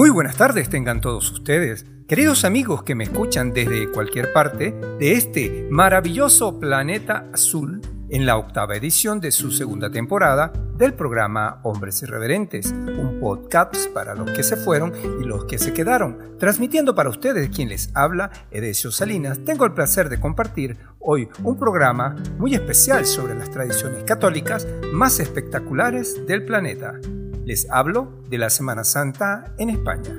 Muy buenas tardes tengan todos ustedes, queridos amigos que me escuchan desde cualquier parte de este maravilloso planeta azul en la octava edición de su segunda temporada del programa Hombres Irreverentes, un podcast para los que se fueron y los que se quedaron. Transmitiendo para ustedes quien les habla, Edesio Salinas, tengo el placer de compartir hoy un programa muy especial sobre las tradiciones católicas más espectaculares del planeta. Les hablo de la Semana Santa en España.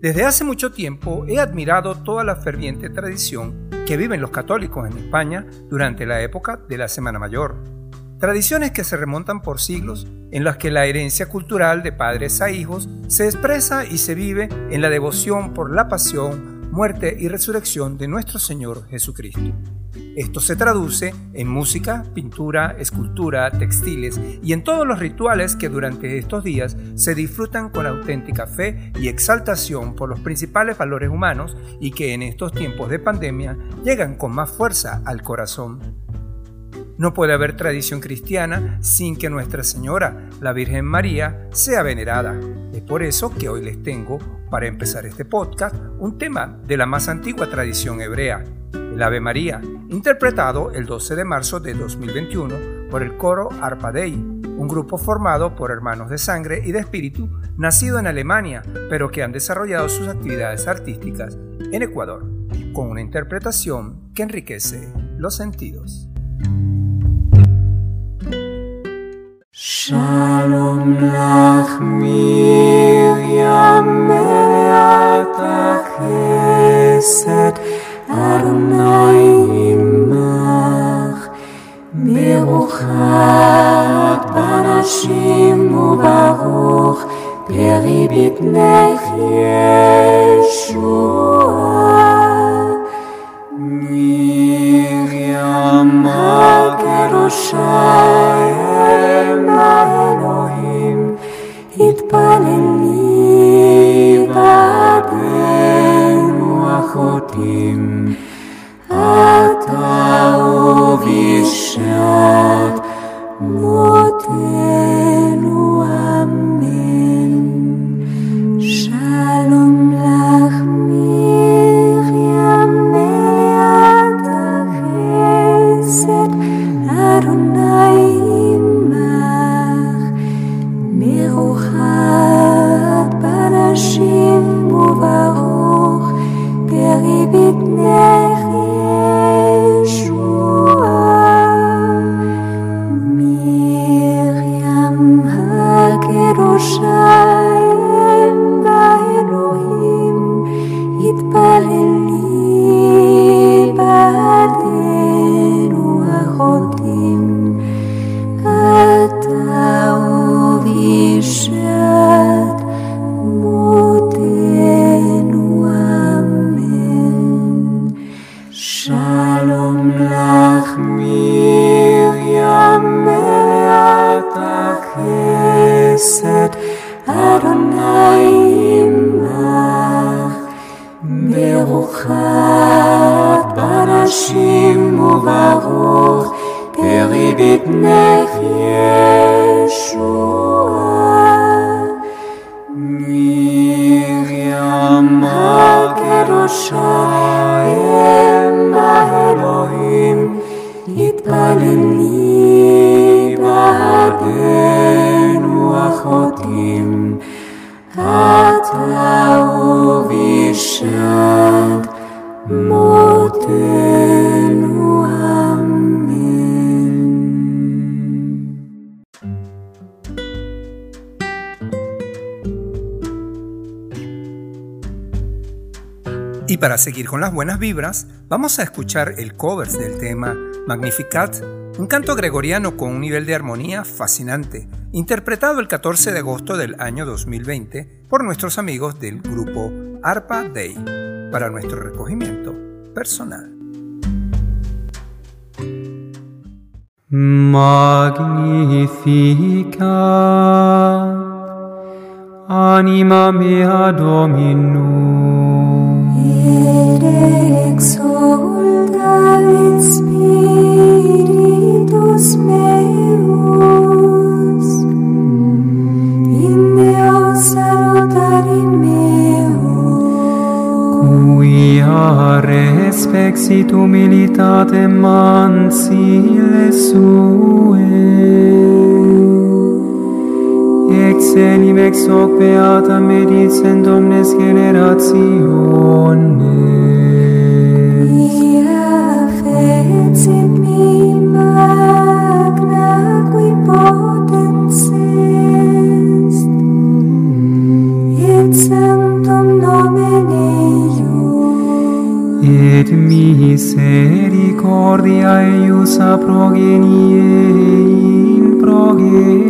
Desde hace mucho tiempo he admirado toda la ferviente tradición que viven los católicos en España durante la época de la Semana Mayor. Tradiciones que se remontan por siglos en las que la herencia cultural de padres a hijos se expresa y se vive en la devoción por la pasión, muerte y resurrección de nuestro Señor Jesucristo. Esto se traduce en música, pintura, escultura, textiles y en todos los rituales que durante estos días se disfrutan con auténtica fe y exaltación por los principales valores humanos y que en estos tiempos de pandemia llegan con más fuerza al corazón. No puede haber tradición cristiana sin que Nuestra Señora, la Virgen María, sea venerada. Es por eso que hoy les tengo, para empezar este podcast, un tema de la más antigua tradición hebrea, el Ave María, interpretado el 12 de marzo de 2021 por el coro Arpadei, un grupo formado por hermanos de sangre y de espíritu nacido en Alemania, pero que han desarrollado sus actividades artísticas en Ecuador, con una interpretación que enriquece los sentidos. Shalom אדוני עמך, ברוכת בנשים וברוך פרי בטנך ישועה. מרים הקדושה אם האלוהים, התפללי בדנו החוטאים. свята увещат, но show. Para seguir con las buenas vibras, vamos a escuchar el cover del tema Magnificat, un canto gregoriano con un nivel de armonía fascinante, interpretado el 14 de agosto del año 2020 por nuestros amigos del grupo Arpa Day, para nuestro recogimiento personal. Magnificat anima mea Dominum. Ere exulta in spiritus meus, in Deus salutarim meus. Quia respexit humilitatem mansile suem, excelim ex hoc beata medicent omnes generationes. Ia fecit mi magna qui potens est, et sanctum nomen eius. Et misericordia eius a progenie in progenie,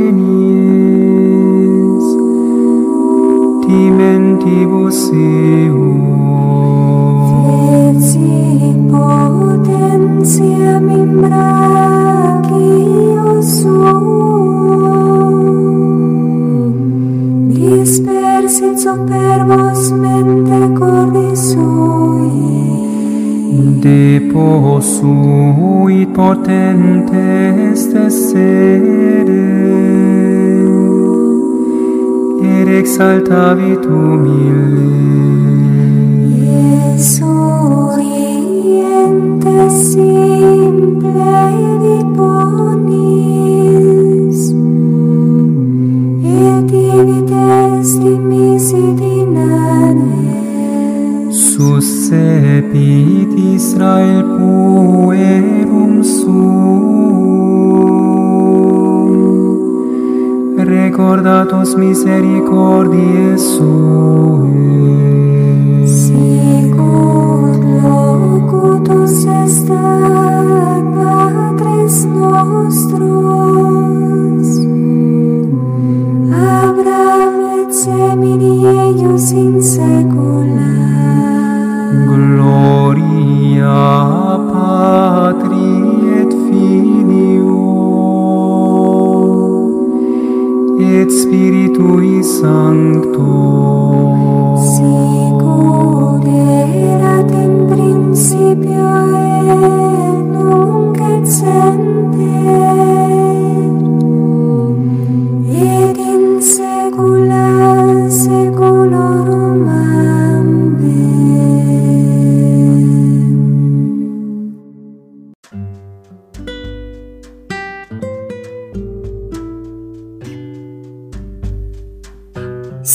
Potentiam in brachio suum, dispersit superbos mente cordis sui. Deposuit potentes ed exaltavi tuum mille. Iesuriente simple diponis, et divides dimisi Suscepit Israel puerum sum, suum recordatus misericordiae suae Sicut nostros, Abraham et semini eius Spiritui Sancto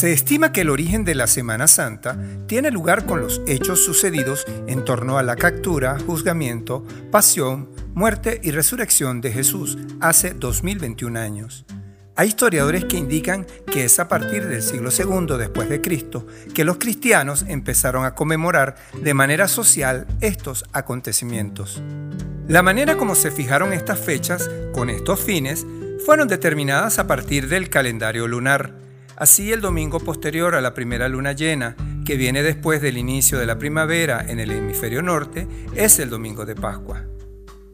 Se estima que el origen de la Semana Santa tiene lugar con los hechos sucedidos en torno a la captura, juzgamiento, pasión, muerte y resurrección de Jesús hace 2021 años. Hay historiadores que indican que es a partir del siglo II después de Cristo que los cristianos empezaron a conmemorar de manera social estos acontecimientos. La manera como se fijaron estas fechas con estos fines fueron determinadas a partir del calendario lunar. Así el domingo posterior a la primera luna llena, que viene después del inicio de la primavera en el hemisferio norte, es el domingo de Pascua,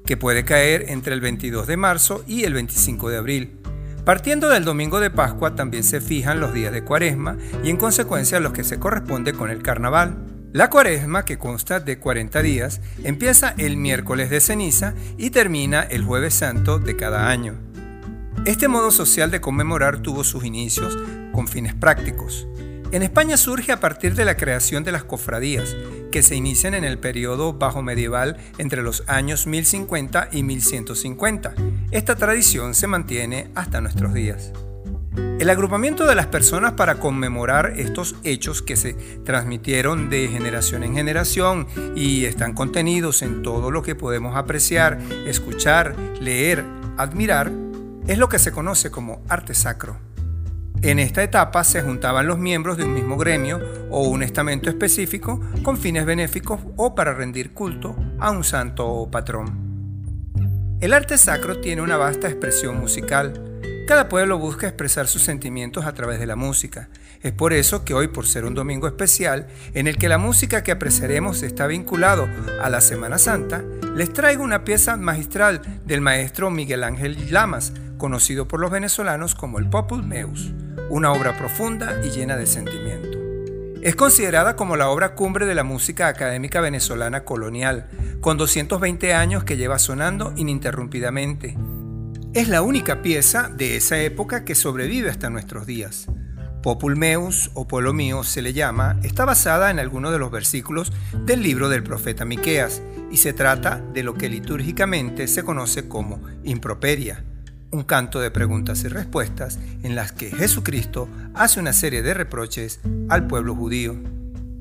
que puede caer entre el 22 de marzo y el 25 de abril. Partiendo del domingo de Pascua también se fijan los días de Cuaresma y en consecuencia los que se corresponde con el carnaval. La Cuaresma, que consta de 40 días, empieza el miércoles de ceniza y termina el jueves santo de cada año. Este modo social de conmemorar tuvo sus inicios con fines prácticos. En España surge a partir de la creación de las cofradías, que se inician en el periodo bajo medieval entre los años 1050 y 1150. Esta tradición se mantiene hasta nuestros días. El agrupamiento de las personas para conmemorar estos hechos que se transmitieron de generación en generación y están contenidos en todo lo que podemos apreciar, escuchar, leer, admirar, es lo que se conoce como arte sacro. En esta etapa se juntaban los miembros de un mismo gremio o un estamento específico con fines benéficos o para rendir culto a un santo o patrón. El arte sacro tiene una vasta expresión musical. Cada pueblo busca expresar sus sentimientos a través de la música. Es por eso que hoy, por ser un domingo especial, en el que la música que apreciaremos está vinculado a la Semana Santa, les traigo una pieza magistral del maestro Miguel Ángel Lamas, conocido por los venezolanos como el Popul Meus, una obra profunda y llena de sentimiento. Es considerada como la obra cumbre de la música académica venezolana colonial, con 220 años que lleva sonando ininterrumpidamente. Es la única pieza de esa época que sobrevive hasta nuestros días. Popul Meus o Pueblo Mío se le llama, está basada en algunos de los versículos del libro del profeta Miqueas y se trata de lo que litúrgicamente se conoce como improperia, un canto de preguntas y respuestas en las que Jesucristo hace una serie de reproches al pueblo judío.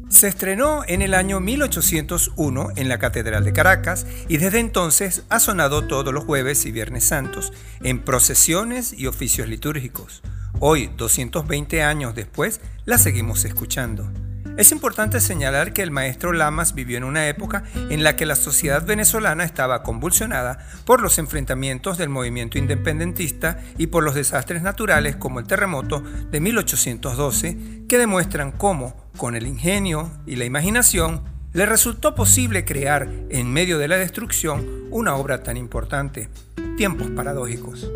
Se estrenó en el año 1801 en la Catedral de Caracas y desde entonces ha sonado todos los jueves y viernes santos en procesiones y oficios litúrgicos. Hoy, 220 años después, la seguimos escuchando. Es importante señalar que el maestro Lamas vivió en una época en la que la sociedad venezolana estaba convulsionada por los enfrentamientos del movimiento independentista y por los desastres naturales como el terremoto de 1812, que demuestran cómo, con el ingenio y la imaginación, le resultó posible crear, en medio de la destrucción, una obra tan importante. Tiempos paradójicos.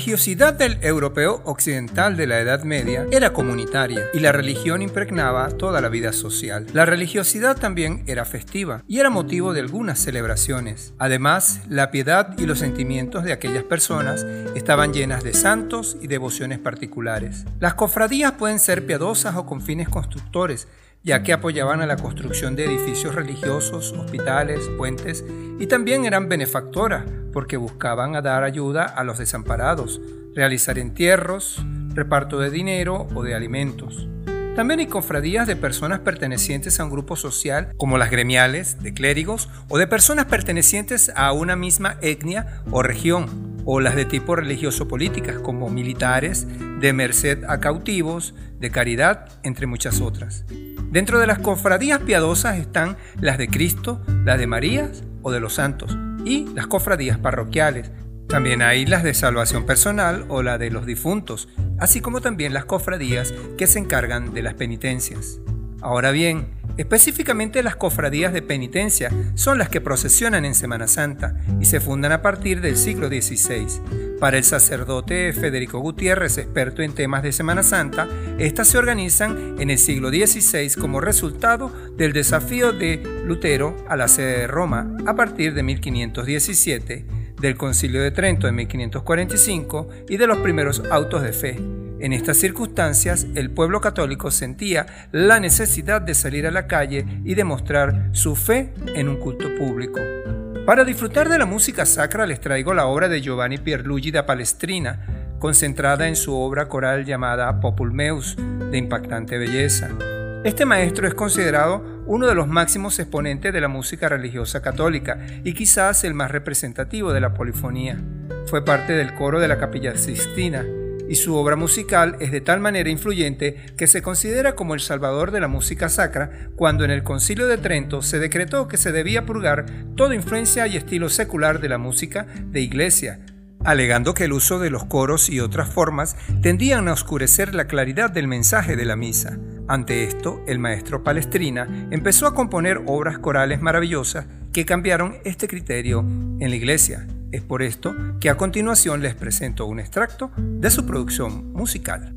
Religiosidad del europeo occidental de la Edad Media era comunitaria y la religión impregnaba toda la vida social. La religiosidad también era festiva y era motivo de algunas celebraciones. Además, la piedad y los sentimientos de aquellas personas estaban llenas de santos y devociones particulares. Las cofradías pueden ser piadosas o con fines constructores, ya que apoyaban a la construcción de edificios religiosos, hospitales, puentes y también eran benefactoras porque buscaban dar ayuda a los desamparados, realizar entierros, reparto de dinero o de alimentos. También hay cofradías de personas pertenecientes a un grupo social, como las gremiales, de clérigos, o de personas pertenecientes a una misma etnia o región, o las de tipo religioso-políticas, como militares, de merced a cautivos, de caridad, entre muchas otras. Dentro de las cofradías piadosas están las de Cristo, las de María o de los santos, y las cofradías parroquiales. También hay las de salvación personal o la de los difuntos, así como también las cofradías que se encargan de las penitencias. Ahora bien, Específicamente las cofradías de penitencia son las que procesionan en Semana Santa y se fundan a partir del siglo XVI. Para el sacerdote Federico Gutiérrez, experto en temas de Semana Santa, estas se organizan en el siglo XVI como resultado del desafío de Lutero a la sede de Roma a partir de 1517, del Concilio de Trento en 1545 y de los primeros autos de fe. En estas circunstancias, el pueblo católico sentía la necesidad de salir a la calle y demostrar su fe en un culto público. Para disfrutar de la música sacra les traigo la obra de Giovanni Pierluigi da Palestrina, concentrada en su obra coral llamada Popul Meus, de impactante belleza. Este maestro es considerado uno de los máximos exponentes de la música religiosa católica y quizás el más representativo de la polifonía. Fue parte del coro de la Capilla Sistina y su obra musical es de tal manera influyente que se considera como el salvador de la música sacra cuando en el Concilio de Trento se decretó que se debía purgar toda influencia y estilo secular de la música de iglesia, alegando que el uso de los coros y otras formas tendían a oscurecer la claridad del mensaje de la misa. Ante esto, el maestro Palestrina empezó a componer obras corales maravillosas que cambiaron este criterio en la iglesia. Es por esto que a continuación les presento un extracto de su producción musical.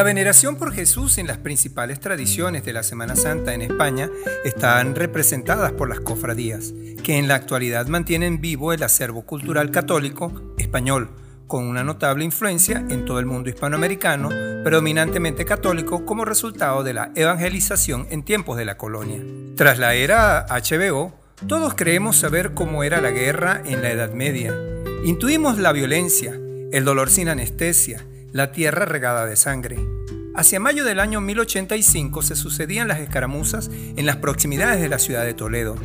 La veneración por Jesús en las principales tradiciones de la Semana Santa en España están representadas por las cofradías, que en la actualidad mantienen vivo el acervo cultural católico español, con una notable influencia en todo el mundo hispanoamericano, predominantemente católico como resultado de la evangelización en tiempos de la colonia. Tras la era HBO, todos creemos saber cómo era la guerra en la Edad Media. Intuimos la violencia, el dolor sin anestesia, la tierra regada de sangre. Hacia mayo del año 1085 se sucedían las escaramuzas en las proximidades de la ciudad de Toledo.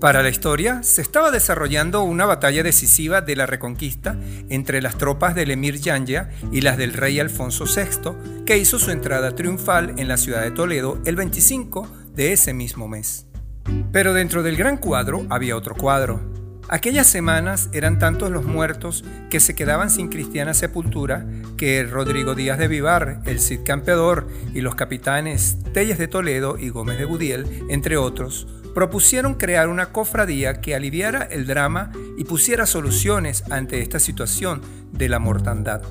Para la historia, se estaba desarrollando una batalla decisiva de la reconquista entre las tropas del emir Yanya y las del rey Alfonso VI, que hizo su entrada triunfal en la ciudad de Toledo el 25 de ese mismo mes. Pero dentro del gran cuadro había otro cuadro, Aquellas semanas eran tantos los muertos que se quedaban sin cristiana sepultura que Rodrigo Díaz de Vivar, el Cid Campeador y los capitanes Telles de Toledo y Gómez de Gudiel, entre otros, propusieron crear una cofradía que aliviara el drama y pusiera soluciones ante esta situación de la mortandad.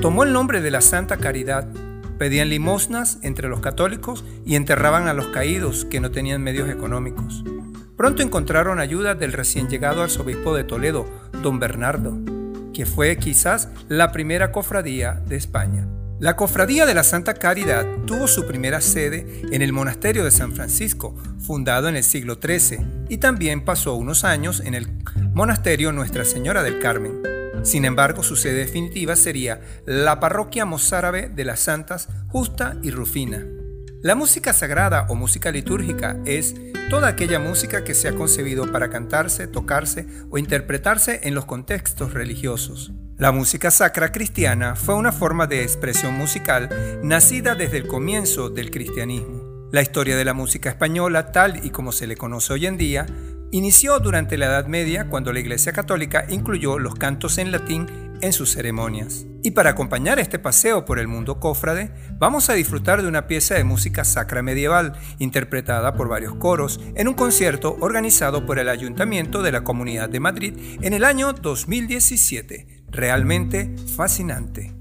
Tomó el nombre de la Santa Caridad, pedían limosnas entre los católicos y enterraban a los caídos que no tenían medios económicos. Pronto encontraron ayuda del recién llegado arzobispo de Toledo, don Bernardo, que fue quizás la primera cofradía de España. La Cofradía de la Santa Caridad tuvo su primera sede en el Monasterio de San Francisco, fundado en el siglo XIII, y también pasó unos años en el Monasterio Nuestra Señora del Carmen. Sin embargo, su sede definitiva sería la Parroquia Mozárabe de las Santas Justa y Rufina. La música sagrada o música litúrgica es toda aquella música que se ha concebido para cantarse, tocarse o interpretarse en los contextos religiosos. La música sacra cristiana fue una forma de expresión musical nacida desde el comienzo del cristianismo. La historia de la música española, tal y como se le conoce hoy en día, inició durante la Edad Media cuando la Iglesia Católica incluyó los cantos en latín en sus ceremonias. Y para acompañar este paseo por el mundo cofrade, vamos a disfrutar de una pieza de música sacra medieval, interpretada por varios coros, en un concierto organizado por el Ayuntamiento de la Comunidad de Madrid en el año 2017. Realmente fascinante.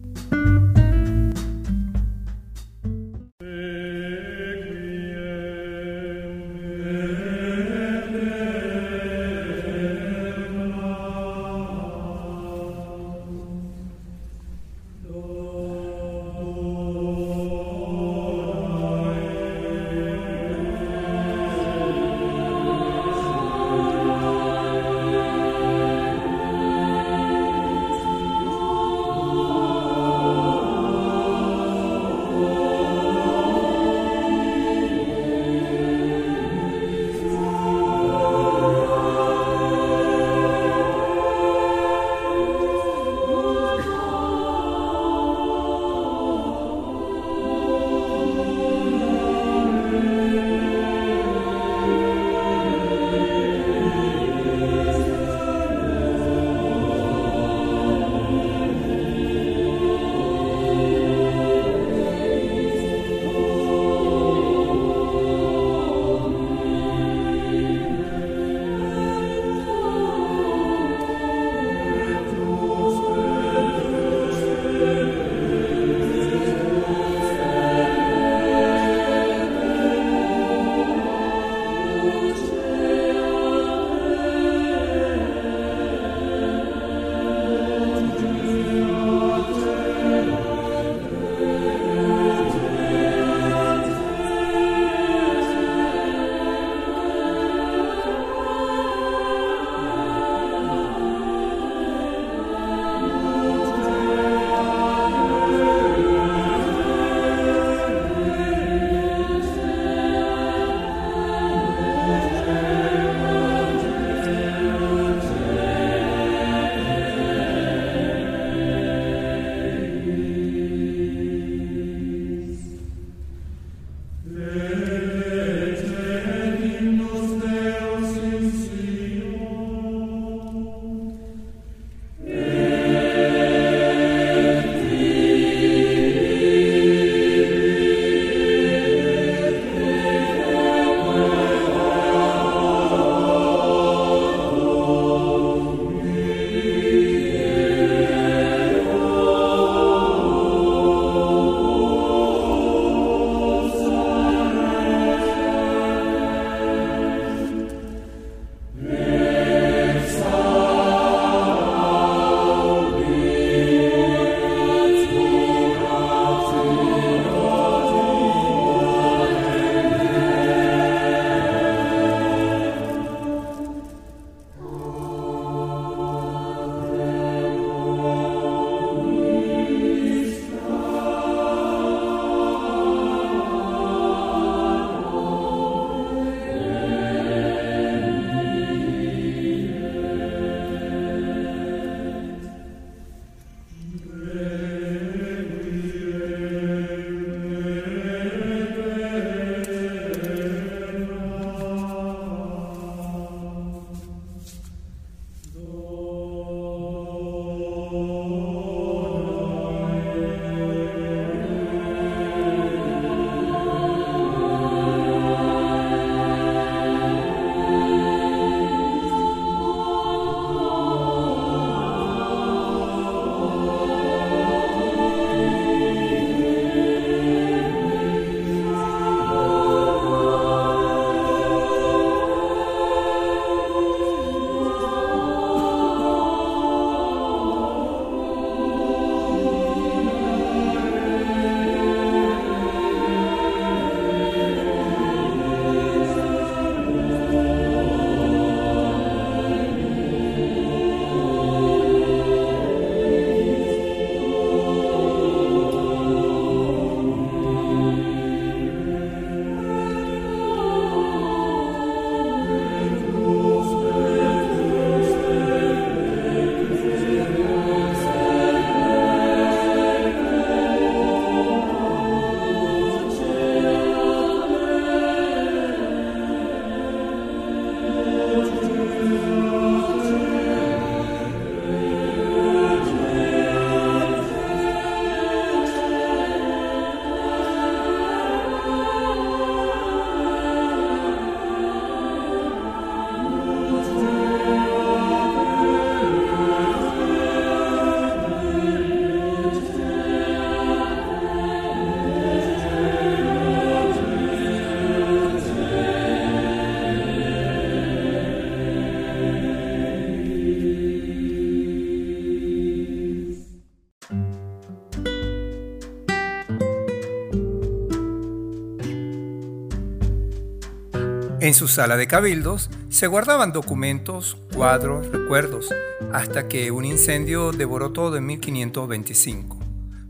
En su sala de cabildos se guardaban documentos, cuadros, recuerdos, hasta que un incendio devoró todo en 1525.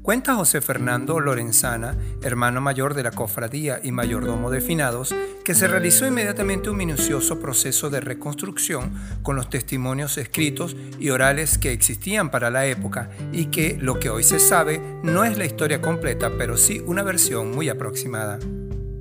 Cuenta José Fernando Lorenzana, hermano mayor de la cofradía y mayordomo de finados, que se realizó inmediatamente un minucioso proceso de reconstrucción con los testimonios escritos y orales que existían para la época y que, lo que hoy se sabe, no es la historia completa, pero sí una versión muy aproximada.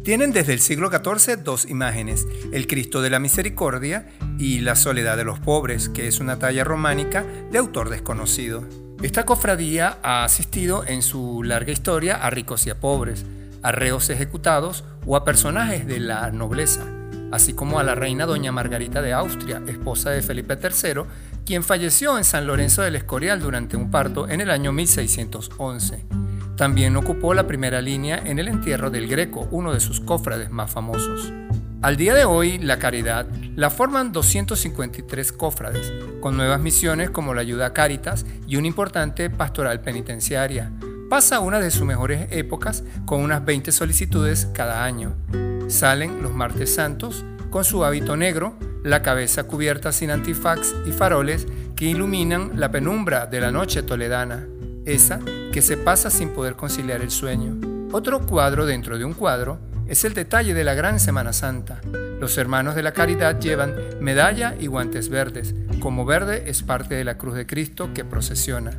Tienen desde el siglo XIV dos imágenes, el Cristo de la Misericordia y la Soledad de los Pobres, que es una talla románica de autor desconocido. Esta cofradía ha asistido en su larga historia a ricos y a pobres, a reos ejecutados o a personajes de la nobleza, así como a la reina doña Margarita de Austria, esposa de Felipe III, quien falleció en San Lorenzo del Escorial durante un parto en el año 1611. También ocupó la primera línea en el entierro del Greco, uno de sus cofrades más famosos. Al día de hoy, la caridad la forman 253 cofrades, con nuevas misiones como la ayuda a Cáritas y una importante pastoral penitenciaria. Pasa una de sus mejores épocas con unas 20 solicitudes cada año. Salen los martes santos con su hábito negro, la cabeza cubierta sin antifax y faroles que iluminan la penumbra de la noche toledana esa que se pasa sin poder conciliar el sueño. Otro cuadro dentro de un cuadro es el detalle de la gran Semana Santa. Los hermanos de la caridad llevan medalla y guantes verdes, como verde es parte de la cruz de Cristo que procesiona.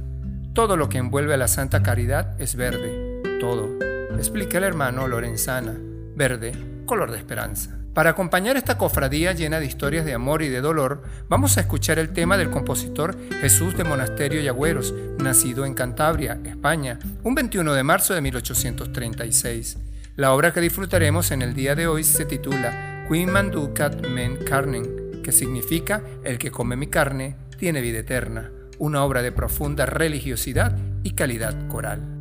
Todo lo que envuelve a la Santa Caridad es verde, todo, explica el hermano Lorenzana, verde, color de esperanza. Para acompañar esta cofradía llena de historias de amor y de dolor, vamos a escuchar el tema del compositor Jesús de Monasterio y Agüeros, nacido en Cantabria, España, un 21 de marzo de 1836. La obra que disfrutaremos en el día de hoy se titula Queen Manducat Men Carnen, que significa El que come mi carne tiene vida eterna, una obra de profunda religiosidad y calidad coral.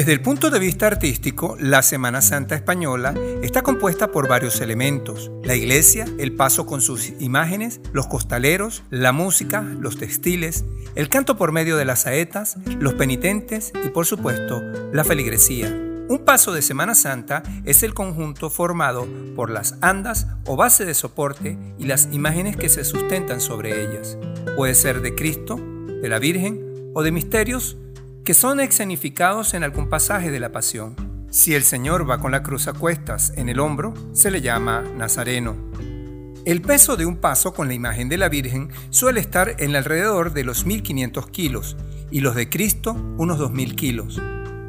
Desde el punto de vista artístico, la Semana Santa española está compuesta por varios elementos. La iglesia, el paso con sus imágenes, los costaleros, la música, los textiles, el canto por medio de las saetas, los penitentes y por supuesto la feligresía. Un paso de Semana Santa es el conjunto formado por las andas o base de soporte y las imágenes que se sustentan sobre ellas. Puede ser de Cristo, de la Virgen o de misterios que son escenificados en algún pasaje de la Pasión. Si el Señor va con la cruz a cuestas en el hombro, se le llama Nazareno. El peso de un paso con la imagen de la Virgen suele estar en alrededor de los 1500 kilos y los de Cristo unos 2000 kilos.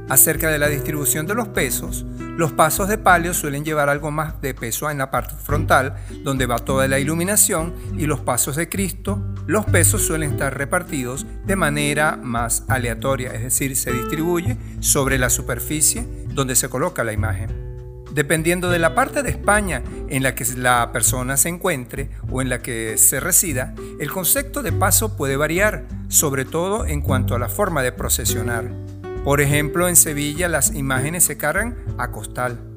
Acerca de la distribución de los pesos, los pasos de palio suelen llevar algo más de peso en la parte frontal, donde va toda la iluminación, y los pasos de Cristo, los pesos suelen estar repartidos de manera más aleatoria, es decir, se distribuye sobre la superficie donde se coloca la imagen. Dependiendo de la parte de España en la que la persona se encuentre o en la que se resida, el concepto de paso puede variar, sobre todo en cuanto a la forma de procesionar. Por ejemplo, en Sevilla las imágenes se cargan a costal.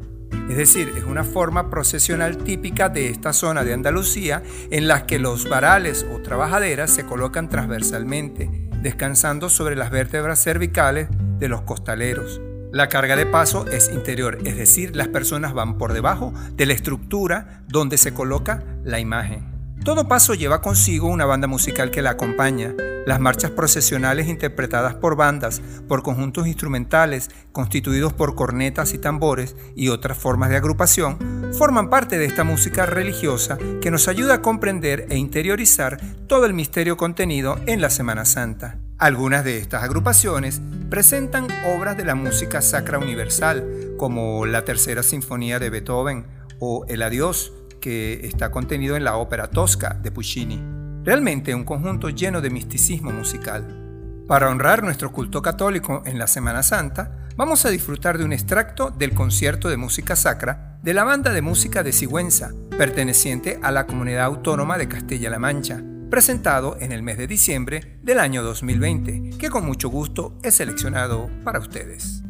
Es decir, es una forma procesional típica de esta zona de Andalucía en la que los varales o trabajaderas se colocan transversalmente, descansando sobre las vértebras cervicales de los costaleros. La carga de paso es interior, es decir, las personas van por debajo de la estructura donde se coloca la imagen. Todo paso lleva consigo una banda musical que la acompaña. Las marchas procesionales interpretadas por bandas, por conjuntos instrumentales constituidos por cornetas y tambores y otras formas de agrupación, forman parte de esta música religiosa que nos ayuda a comprender e interiorizar todo el misterio contenido en la Semana Santa. Algunas de estas agrupaciones presentan obras de la música sacra universal, como la Tercera Sinfonía de Beethoven o El Adiós, que está contenido en la ópera Tosca de Puccini. Realmente un conjunto lleno de misticismo musical. Para honrar nuestro culto católico en la Semana Santa, vamos a disfrutar de un extracto del concierto de música sacra de la banda de música de Sigüenza, perteneciente a la Comunidad Autónoma de Castilla-La Mancha, presentado en el mes de diciembre del año 2020, que con mucho gusto he seleccionado para ustedes.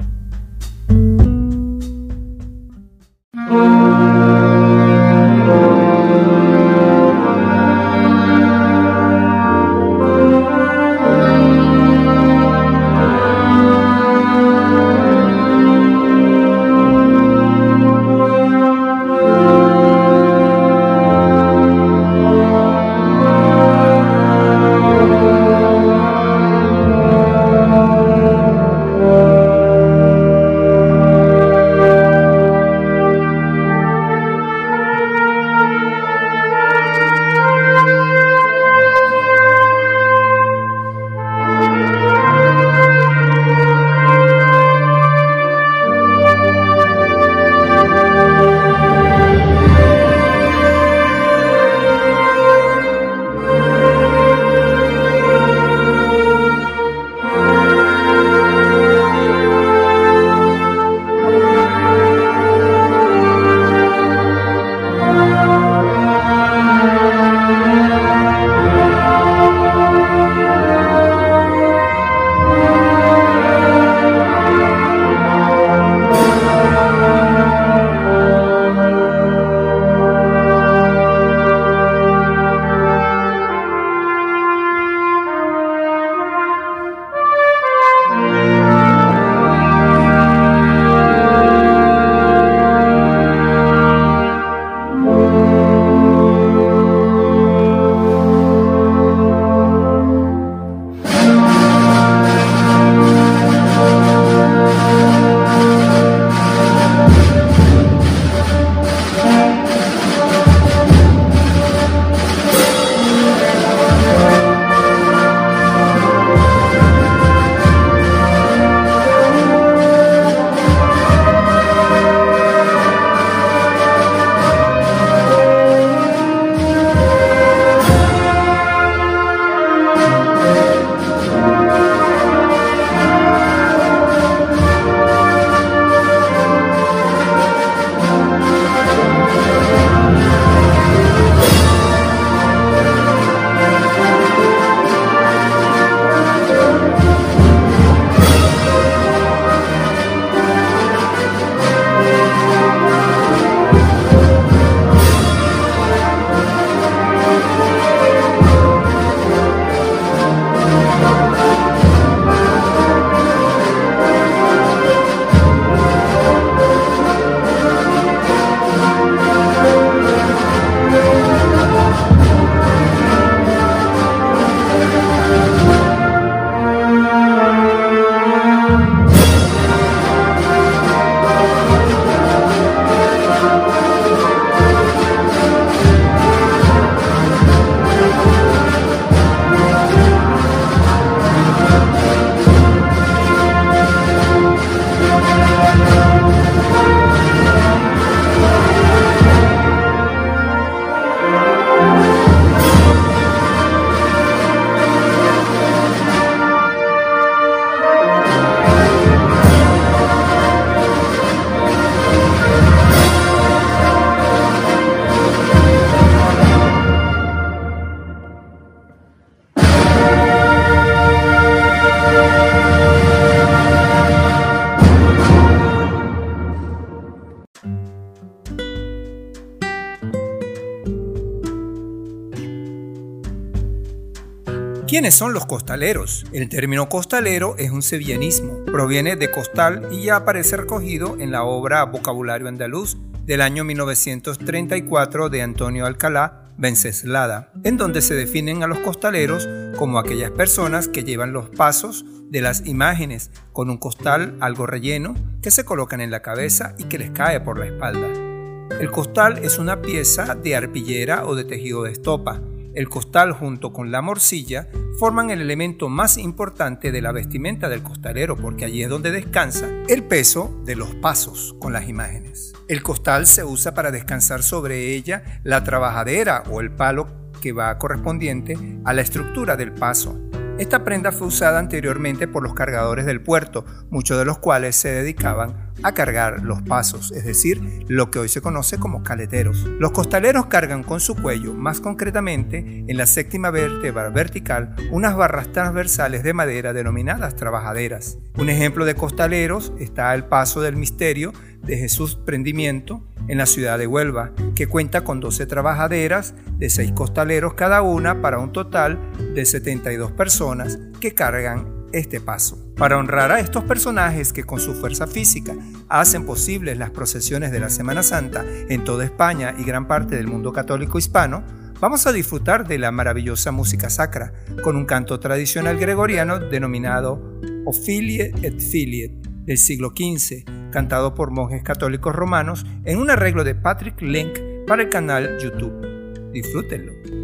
¿Quiénes son los costaleros? El término costalero es un sevillanismo, proviene de costal y ya aparece recogido en la obra Vocabulario Andaluz del año 1934 de Antonio Alcalá Venceslada, en donde se definen a los costaleros como aquellas personas que llevan los pasos de las imágenes con un costal algo relleno que se colocan en la cabeza y que les cae por la espalda. El costal es una pieza de arpillera o de tejido de estopa. El costal junto con la morcilla forman el elemento más importante de la vestimenta del costalero porque allí es donde descansa el peso de los pasos con las imágenes. El costal se usa para descansar sobre ella la trabajadera o el palo que va correspondiente a la estructura del paso. Esta prenda fue usada anteriormente por los cargadores del puerto, muchos de los cuales se dedicaban a cargar los pasos, es decir, lo que hoy se conoce como caleteros. Los costaleros cargan con su cuello, más concretamente en la séptima vértebra vertical, unas barras transversales de madera denominadas trabajaderas. Un ejemplo de costaleros está el paso del misterio de Jesús Prendimiento en la ciudad de Huelva, que cuenta con 12 trabajaderas de 6 costaleros cada una para un total de 72 personas que cargan este paso. Para honrar a estos personajes que con su fuerza física hacen posibles las procesiones de la Semana Santa en toda España y gran parte del mundo católico hispano, vamos a disfrutar de la maravillosa música sacra con un canto tradicional gregoriano denominado Ophilie et Filiet del siglo XV, cantado por monjes católicos romanos en un arreglo de Patrick Link para el canal YouTube. Disfrútenlo.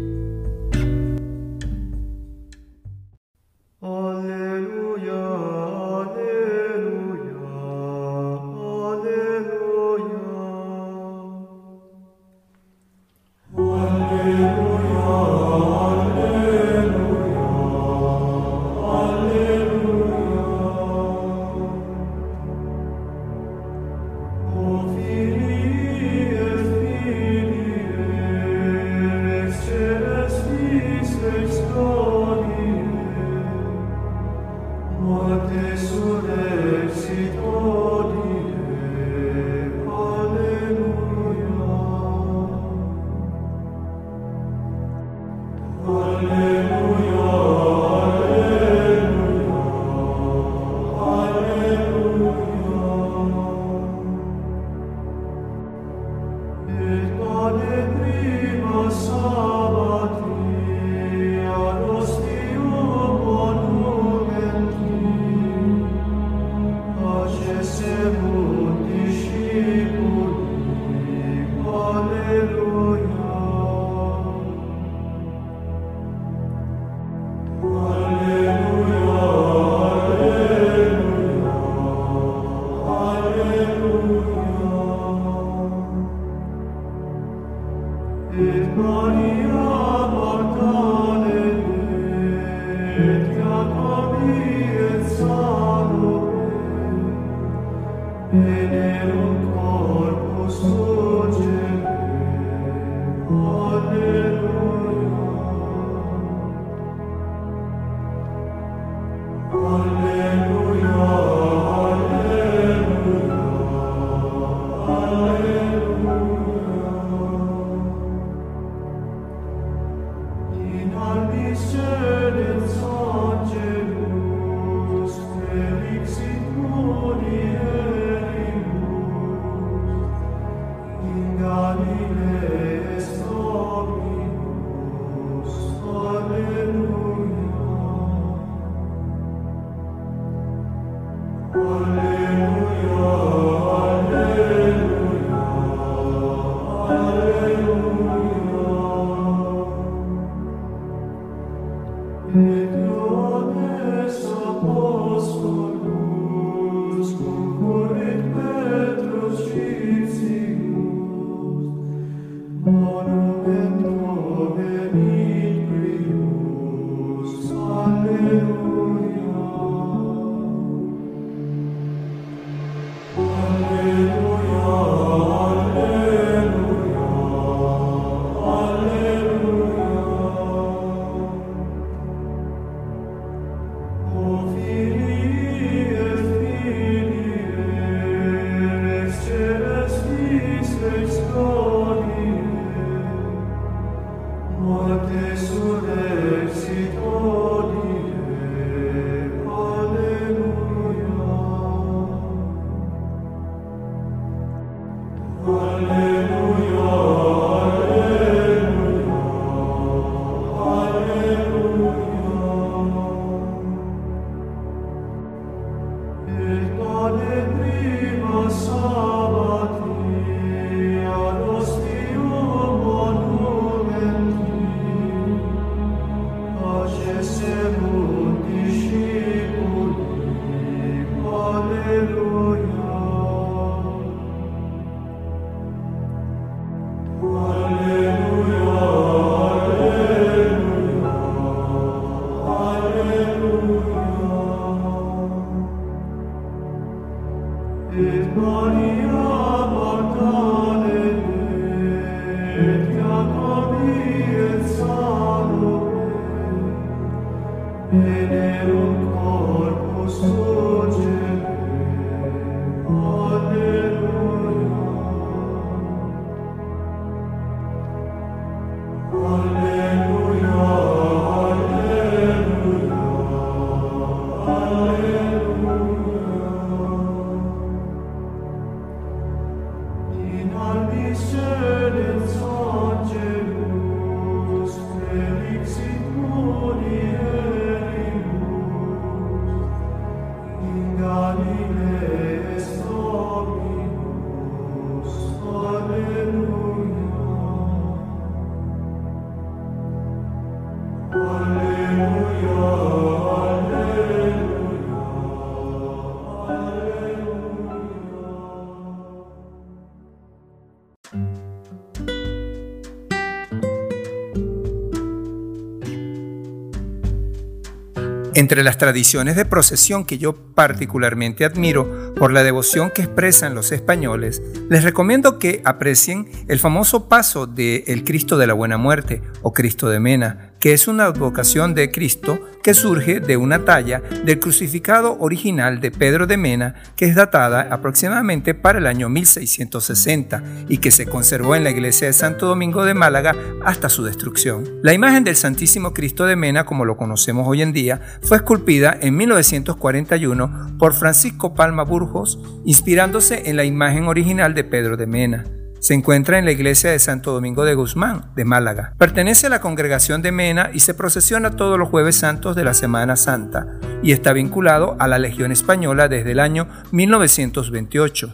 Entre las tradiciones de procesión que yo particularmente admiro por la devoción que expresan los españoles, les recomiendo que aprecien el famoso paso de el Cristo de la Buena Muerte o Cristo de Mena, que es una advocación de Cristo que surge de una talla del crucificado original de Pedro de Mena, que es datada aproximadamente para el año 1660 y que se conservó en la iglesia de Santo Domingo de Málaga hasta su destrucción. La imagen del Santísimo Cristo de Mena, como lo conocemos hoy en día, fue esculpida en 1941 por Francisco Palma Burgos, inspirándose en la imagen original de Pedro de Mena. Se encuentra en la iglesia de Santo Domingo de Guzmán, de Málaga. Pertenece a la congregación de Mena y se procesiona todos los jueves santos de la Semana Santa y está vinculado a la Legión Española desde el año 1928.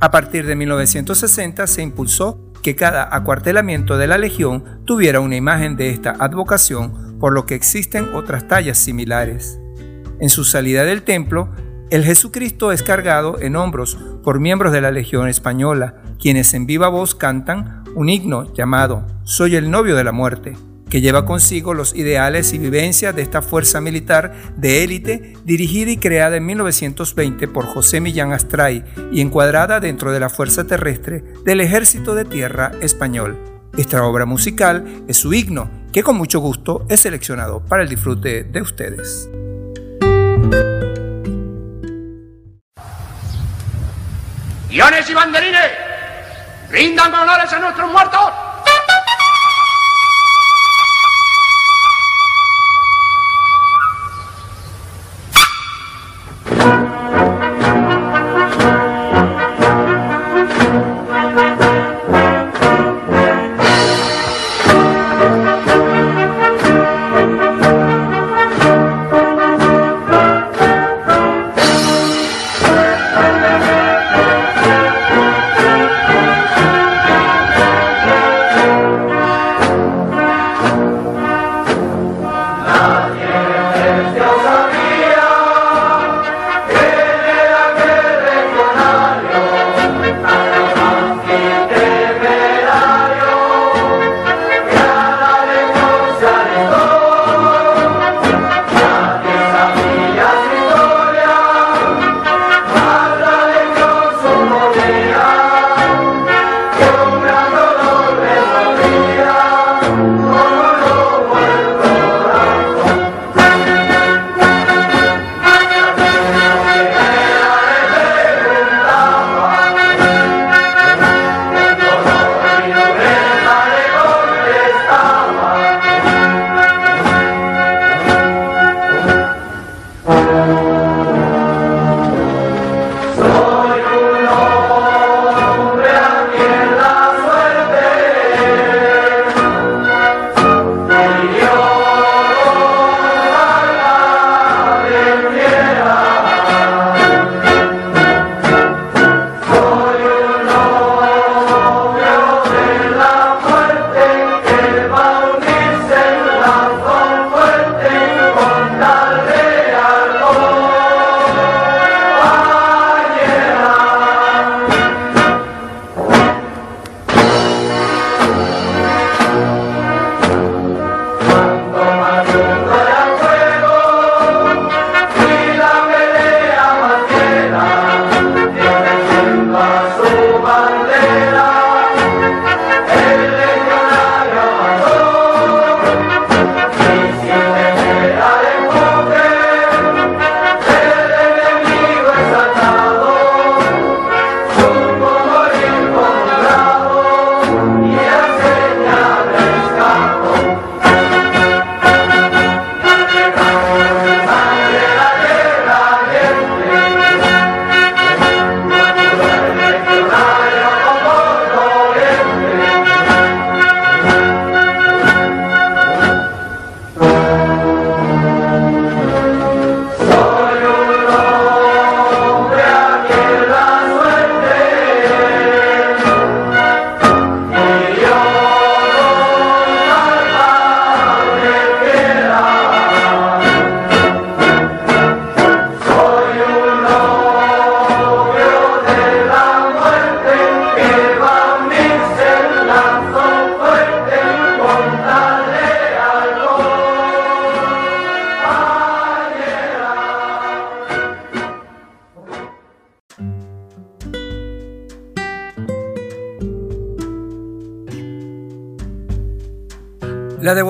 A partir de 1960 se impulsó que cada acuartelamiento de la Legión tuviera una imagen de esta advocación, por lo que existen otras tallas similares. En su salida del templo, el Jesucristo es cargado en hombros por miembros de la Legión Española, quienes en viva voz cantan un himno llamado Soy el novio de la muerte, que lleva consigo los ideales y vivencias de esta fuerza militar de élite dirigida y creada en 1920 por José Millán Astray y encuadrada dentro de la Fuerza Terrestre del Ejército de Tierra Español. Esta obra musical es su himno, que con mucho gusto es seleccionado para el disfrute de ustedes. ¡Guiones y banderines! ¡Rindan honores a nuestros muertos!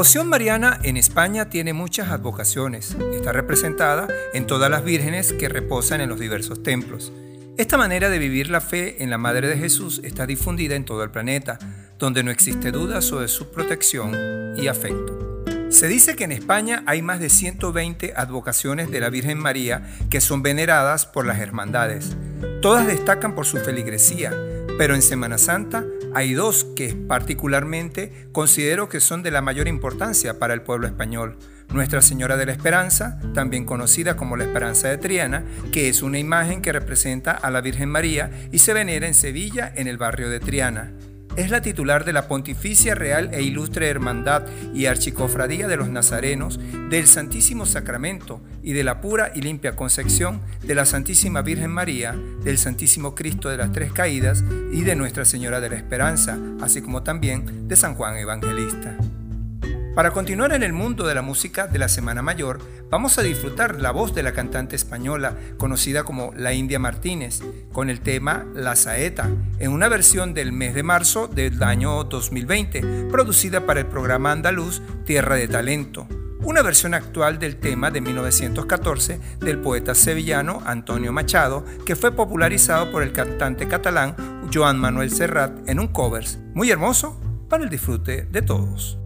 Devoción mariana en España tiene muchas advocaciones. Está representada en todas las vírgenes que reposan en los diversos templos. Esta manera de vivir la fe en la Madre de Jesús está difundida en todo el planeta, donde no existe duda sobre su protección y afecto. Se dice que en España hay más de 120 advocaciones de la Virgen María que son veneradas por las hermandades. Todas destacan por su feligresía, pero en Semana Santa hay dos particularmente considero que son de la mayor importancia para el pueblo español. Nuestra Señora de la Esperanza, también conocida como la Esperanza de Triana, que es una imagen que representa a la Virgen María y se venera en Sevilla en el barrio de Triana. Es la titular de la Pontificia Real e Ilustre Hermandad y Archicofradía de los Nazarenos, del Santísimo Sacramento y de la pura y limpia concepción de la Santísima Virgen María, del Santísimo Cristo de las Tres Caídas y de Nuestra Señora de la Esperanza, así como también de San Juan Evangelista. Para continuar en el mundo de la música de la Semana Mayor, vamos a disfrutar la voz de la cantante española conocida como La India Martínez, con el tema La Saeta, en una versión del mes de marzo del año 2020, producida para el programa andaluz Tierra de Talento. Una versión actual del tema de 1914 del poeta sevillano Antonio Machado, que fue popularizado por el cantante catalán Joan Manuel Serrat en un covers muy hermoso para el disfrute de todos.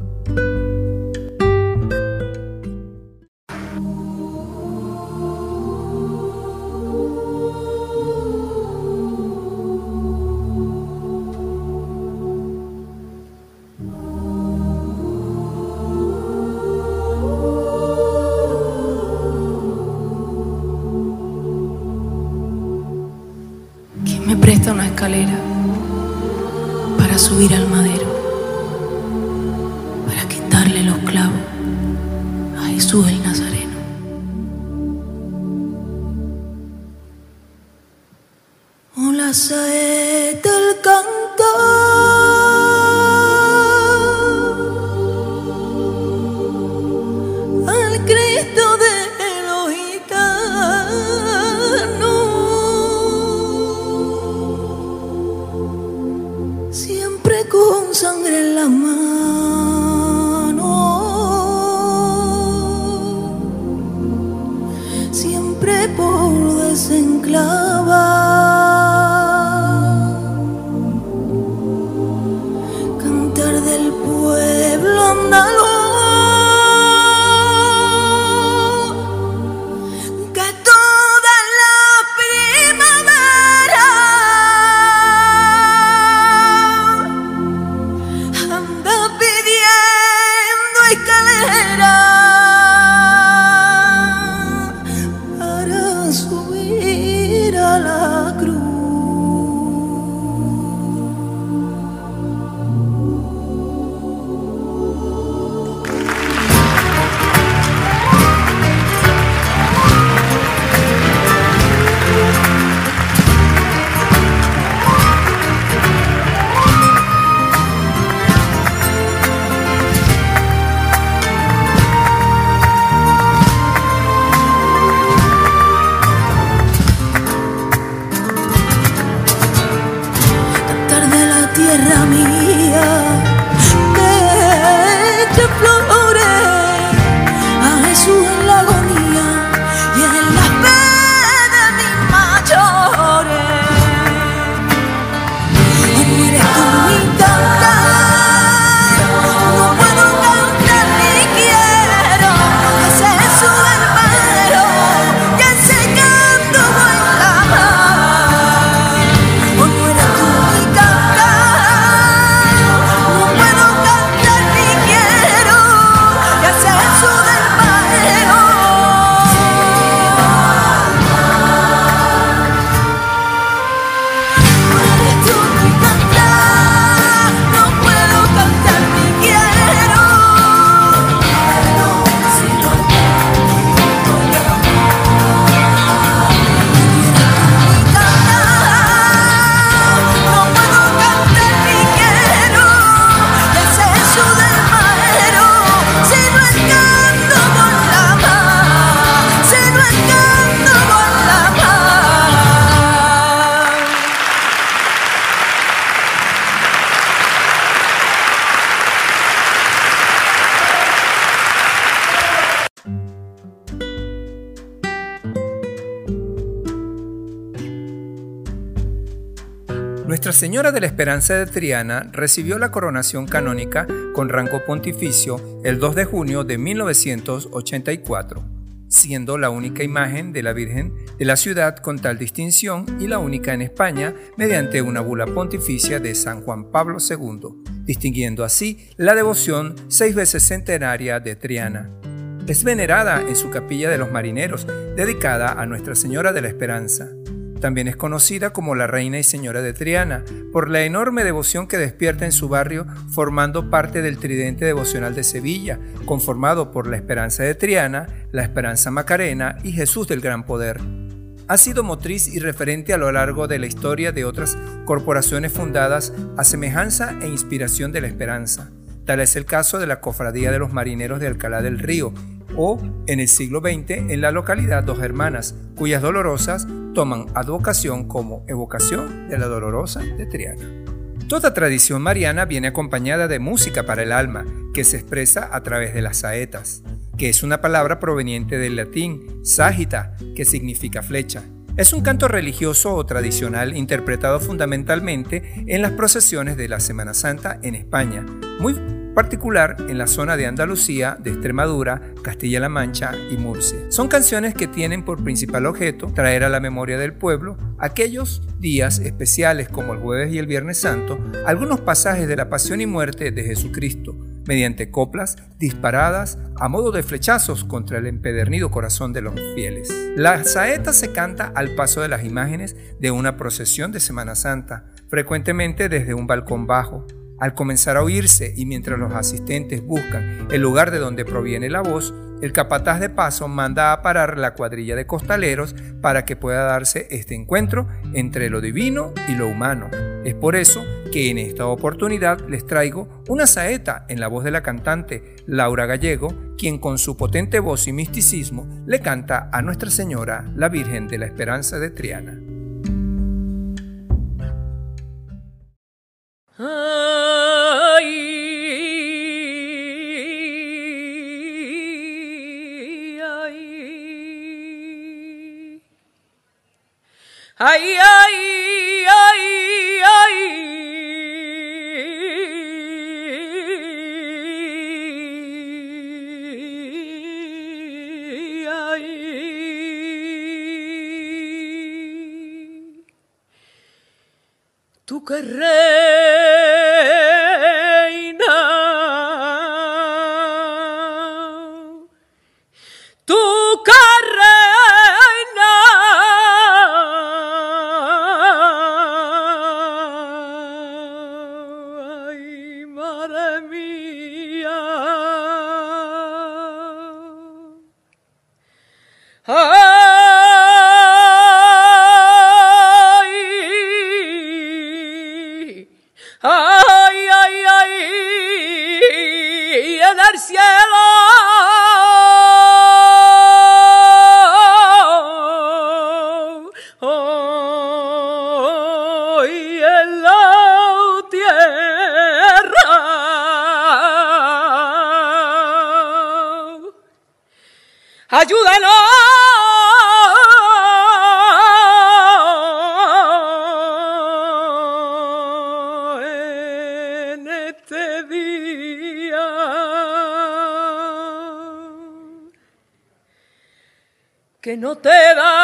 Señora de la Esperanza de Triana recibió la coronación canónica con rango pontificio el 2 de junio de 1984, siendo la única imagen de la Virgen de la ciudad con tal distinción y la única en España mediante una bula pontificia de San Juan Pablo II, distinguiendo así la devoción seis veces centenaria de Triana. Es venerada en su capilla de los marineros, dedicada a Nuestra Señora de la Esperanza. También es conocida como la Reina y Señora de Triana, por la enorme devoción que despierta en su barrio, formando parte del tridente devocional de Sevilla, conformado por la Esperanza de Triana, la Esperanza Macarena y Jesús del Gran Poder. Ha sido motriz y referente a lo largo de la historia de otras corporaciones fundadas a semejanza e inspiración de la esperanza. Tal es el caso de la Cofradía de los Marineros de Alcalá del Río, o en el siglo XX en la localidad Dos Hermanas, cuyas dolorosas toman advocación como evocación de la dolorosa de Triana. Toda tradición mariana viene acompañada de música para el alma, que se expresa a través de las saetas, que es una palabra proveniente del latín sagita, que significa flecha. Es un canto religioso o tradicional interpretado fundamentalmente en las procesiones de la Semana Santa en España, muy particular en la zona de Andalucía, de Extremadura, Castilla-La Mancha y Murcia. Son canciones que tienen por principal objeto traer a la memoria del pueblo aquellos días especiales como el jueves y el viernes santo, algunos pasajes de la pasión y muerte de Jesucristo, mediante coplas disparadas a modo de flechazos contra el empedernido corazón de los fieles. La saeta se canta al paso de las imágenes de una procesión de Semana Santa, frecuentemente desde un balcón bajo, al comenzar a oírse y mientras los asistentes buscan el lugar de donde proviene la voz, el capataz de paso manda a parar la cuadrilla de costaleros para que pueda darse este encuentro entre lo divino y lo humano. Es por eso que en esta oportunidad les traigo una saeta en la voz de la cantante Laura Gallego, quien con su potente voz y misticismo le canta a Nuestra Señora, la Virgen de la Esperanza de Triana. Ay, ay, ay, Tú que no te da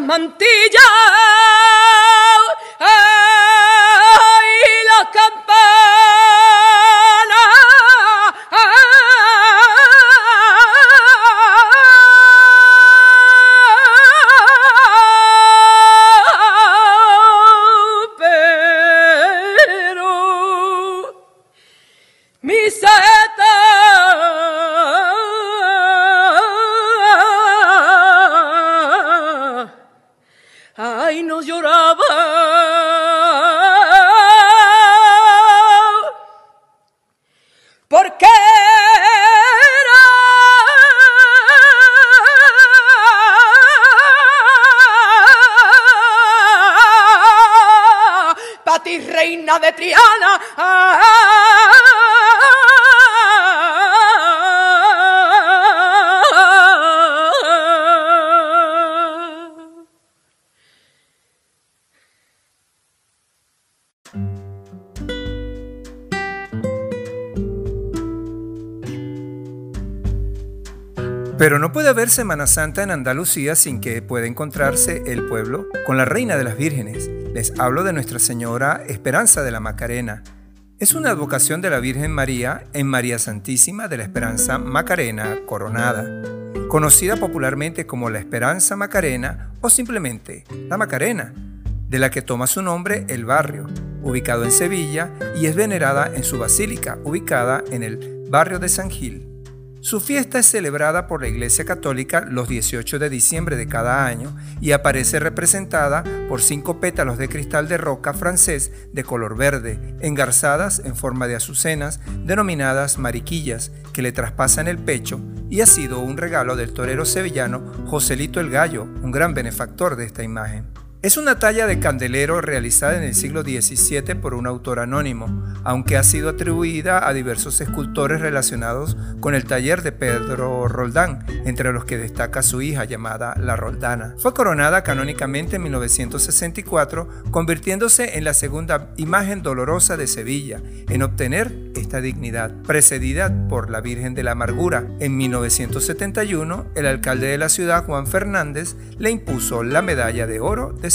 las Semana Santa en Andalucía sin que pueda encontrarse el pueblo con la Reina de las Vírgenes. Les hablo de Nuestra Señora Esperanza de la Macarena. Es una advocación de la Virgen María en María Santísima de la Esperanza Macarena Coronada, conocida popularmente como la Esperanza Macarena o simplemente la Macarena, de la que toma su nombre el barrio, ubicado en Sevilla y es venerada en su basílica, ubicada en el barrio de San Gil. Su fiesta es celebrada por la Iglesia Católica los 18 de diciembre de cada año y aparece representada por cinco pétalos de cristal de roca francés de color verde, engarzadas en forma de azucenas, denominadas mariquillas, que le traspasan el pecho y ha sido un regalo del torero sevillano Joselito el Gallo, un gran benefactor de esta imagen. Es una talla de candelero realizada en el siglo XVII por un autor anónimo, aunque ha sido atribuida a diversos escultores relacionados con el taller de Pedro Roldán, entre los que destaca su hija llamada La Roldana. Fue coronada canónicamente en 1964, convirtiéndose en la segunda imagen dolorosa de Sevilla en obtener esta dignidad, precedida por la Virgen de la Amargura. En 1971, el alcalde de la ciudad, Juan Fernández, le impuso la medalla de oro de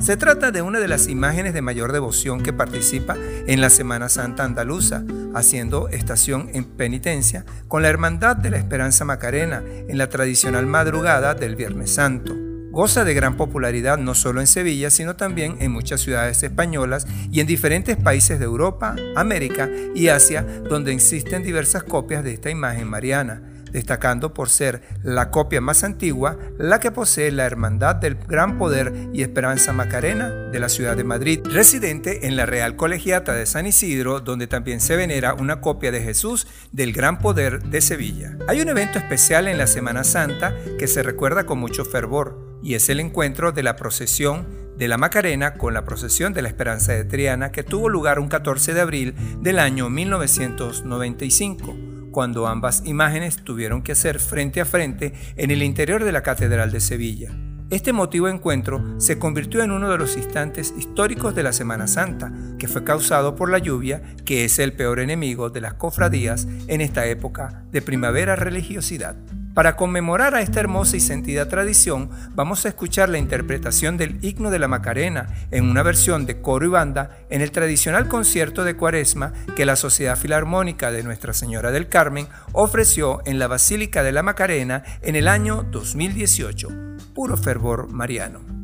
Se trata de una de las imágenes de mayor devoción que participa en la Semana Santa andaluza, haciendo estación en penitencia con la Hermandad de la Esperanza Macarena en la tradicional madrugada del Viernes Santo. Goza de gran popularidad no solo en Sevilla, sino también en muchas ciudades españolas y en diferentes países de Europa, América y Asia, donde existen diversas copias de esta imagen mariana destacando por ser la copia más antigua, la que posee la Hermandad del Gran Poder y Esperanza Macarena de la ciudad de Madrid, residente en la Real Colegiata de San Isidro, donde también se venera una copia de Jesús del Gran Poder de Sevilla. Hay un evento especial en la Semana Santa que se recuerda con mucho fervor, y es el encuentro de la procesión de la Macarena con la procesión de la Esperanza de Triana que tuvo lugar un 14 de abril del año 1995 cuando ambas imágenes tuvieron que hacer frente a frente en el interior de la Catedral de Sevilla. Este emotivo encuentro se convirtió en uno de los instantes históricos de la Semana Santa, que fue causado por la lluvia, que es el peor enemigo de las cofradías en esta época de primavera religiosidad. Para conmemorar a esta hermosa y sentida tradición, vamos a escuchar la interpretación del himno de la Macarena en una versión de coro y banda en el tradicional concierto de Cuaresma que la Sociedad Filarmónica de Nuestra Señora del Carmen ofreció en la Basílica de la Macarena en el año 2018. Puro fervor mariano.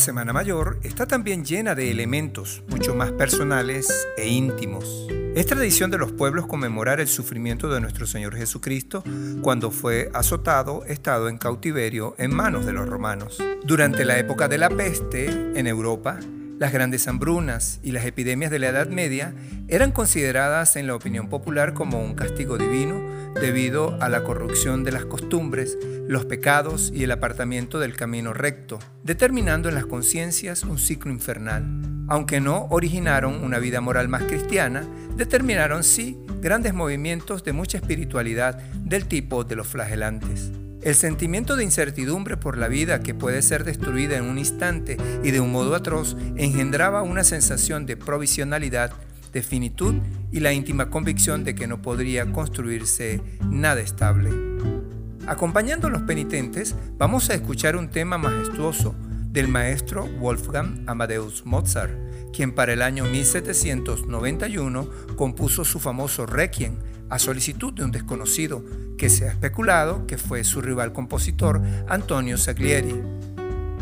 Semana Mayor está también llena de elementos mucho más personales e íntimos. Es tradición de los pueblos conmemorar el sufrimiento de nuestro Señor Jesucristo cuando fue azotado, estado en cautiverio en manos de los romanos. Durante la época de la peste en Europa, las grandes hambrunas y las epidemias de la Edad Media eran consideradas en la opinión popular como un castigo divino debido a la corrupción de las costumbres, los pecados y el apartamiento del camino recto, determinando en las conciencias un ciclo infernal. Aunque no originaron una vida moral más cristiana, determinaron sí grandes movimientos de mucha espiritualidad del tipo de los flagelantes. El sentimiento de incertidumbre por la vida que puede ser destruida en un instante y de un modo atroz engendraba una sensación de provisionalidad, de finitud y la íntima convicción de que no podría construirse nada estable. Acompañando a los penitentes, vamos a escuchar un tema majestuoso del maestro Wolfgang Amadeus Mozart, quien para el año 1791 compuso su famoso Requiem a solicitud de un desconocido que se ha especulado que fue su rival compositor Antonio Saglieri.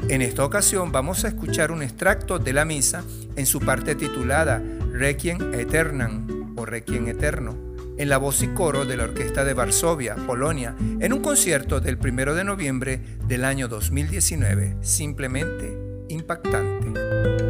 En esta ocasión vamos a escuchar un extracto de la misa en su parte titulada Requiem Aeternam o Requiem Eterno, en la voz y coro de la Orquesta de Varsovia, Polonia, en un concierto del 1 de noviembre del año 2019, simplemente impactante.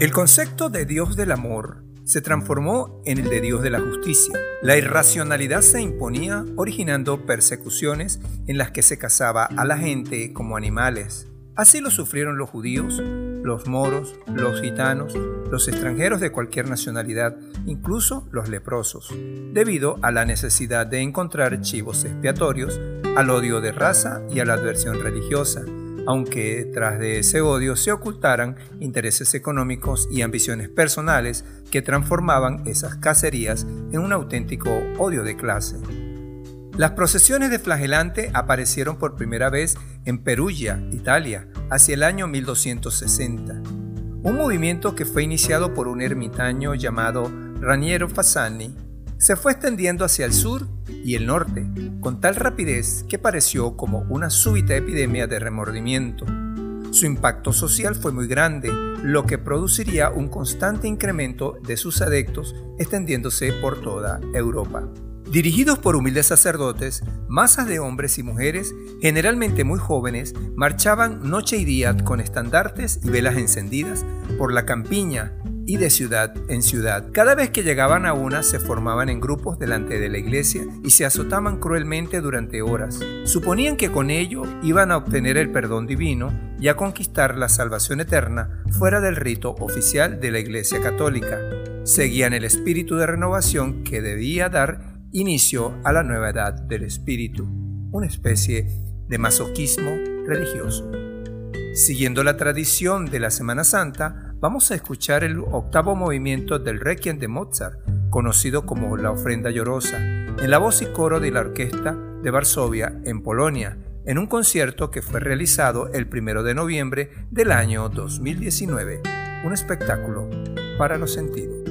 El concepto de Dios del amor se transformó en el de Dios de la justicia. La irracionalidad se imponía originando persecuciones en las que se cazaba a la gente como animales. Así lo sufrieron los judíos, los moros, los gitanos, los extranjeros de cualquier nacionalidad, incluso los leprosos, debido a la necesidad de encontrar chivos expiatorios, al odio de raza y a la adversión religiosa, aunque tras de ese odio se ocultaran intereses económicos y ambiciones personales que transformaban esas cacerías en un auténtico odio de clase. Las procesiones de flagelante aparecieron por primera vez en Perugia, Italia, hacia el año 1260. Un movimiento que fue iniciado por un ermitaño llamado Raniero Fasani se fue extendiendo hacia el sur y el norte con tal rapidez que pareció como una súbita epidemia de remordimiento. Su impacto social fue muy grande, lo que produciría un constante incremento de sus adeptos extendiéndose por toda Europa. Dirigidos por humildes sacerdotes, masas de hombres y mujeres, generalmente muy jóvenes, marchaban noche y día con estandartes y velas encendidas por la campiña y de ciudad en ciudad. Cada vez que llegaban a una se formaban en grupos delante de la iglesia y se azotaban cruelmente durante horas. Suponían que con ello iban a obtener el perdón divino y a conquistar la salvación eterna fuera del rito oficial de la iglesia católica. Seguían el espíritu de renovación que debía dar inicio a la nueva edad del espíritu, una especie de masoquismo religioso. Siguiendo la tradición de la Semana Santa, vamos a escuchar el octavo movimiento del Requiem de Mozart, conocido como la ofrenda llorosa, en la voz y coro de la Orquesta de Varsovia, en Polonia, en un concierto que fue realizado el 1 de noviembre del año 2019, un espectáculo para los sentidos.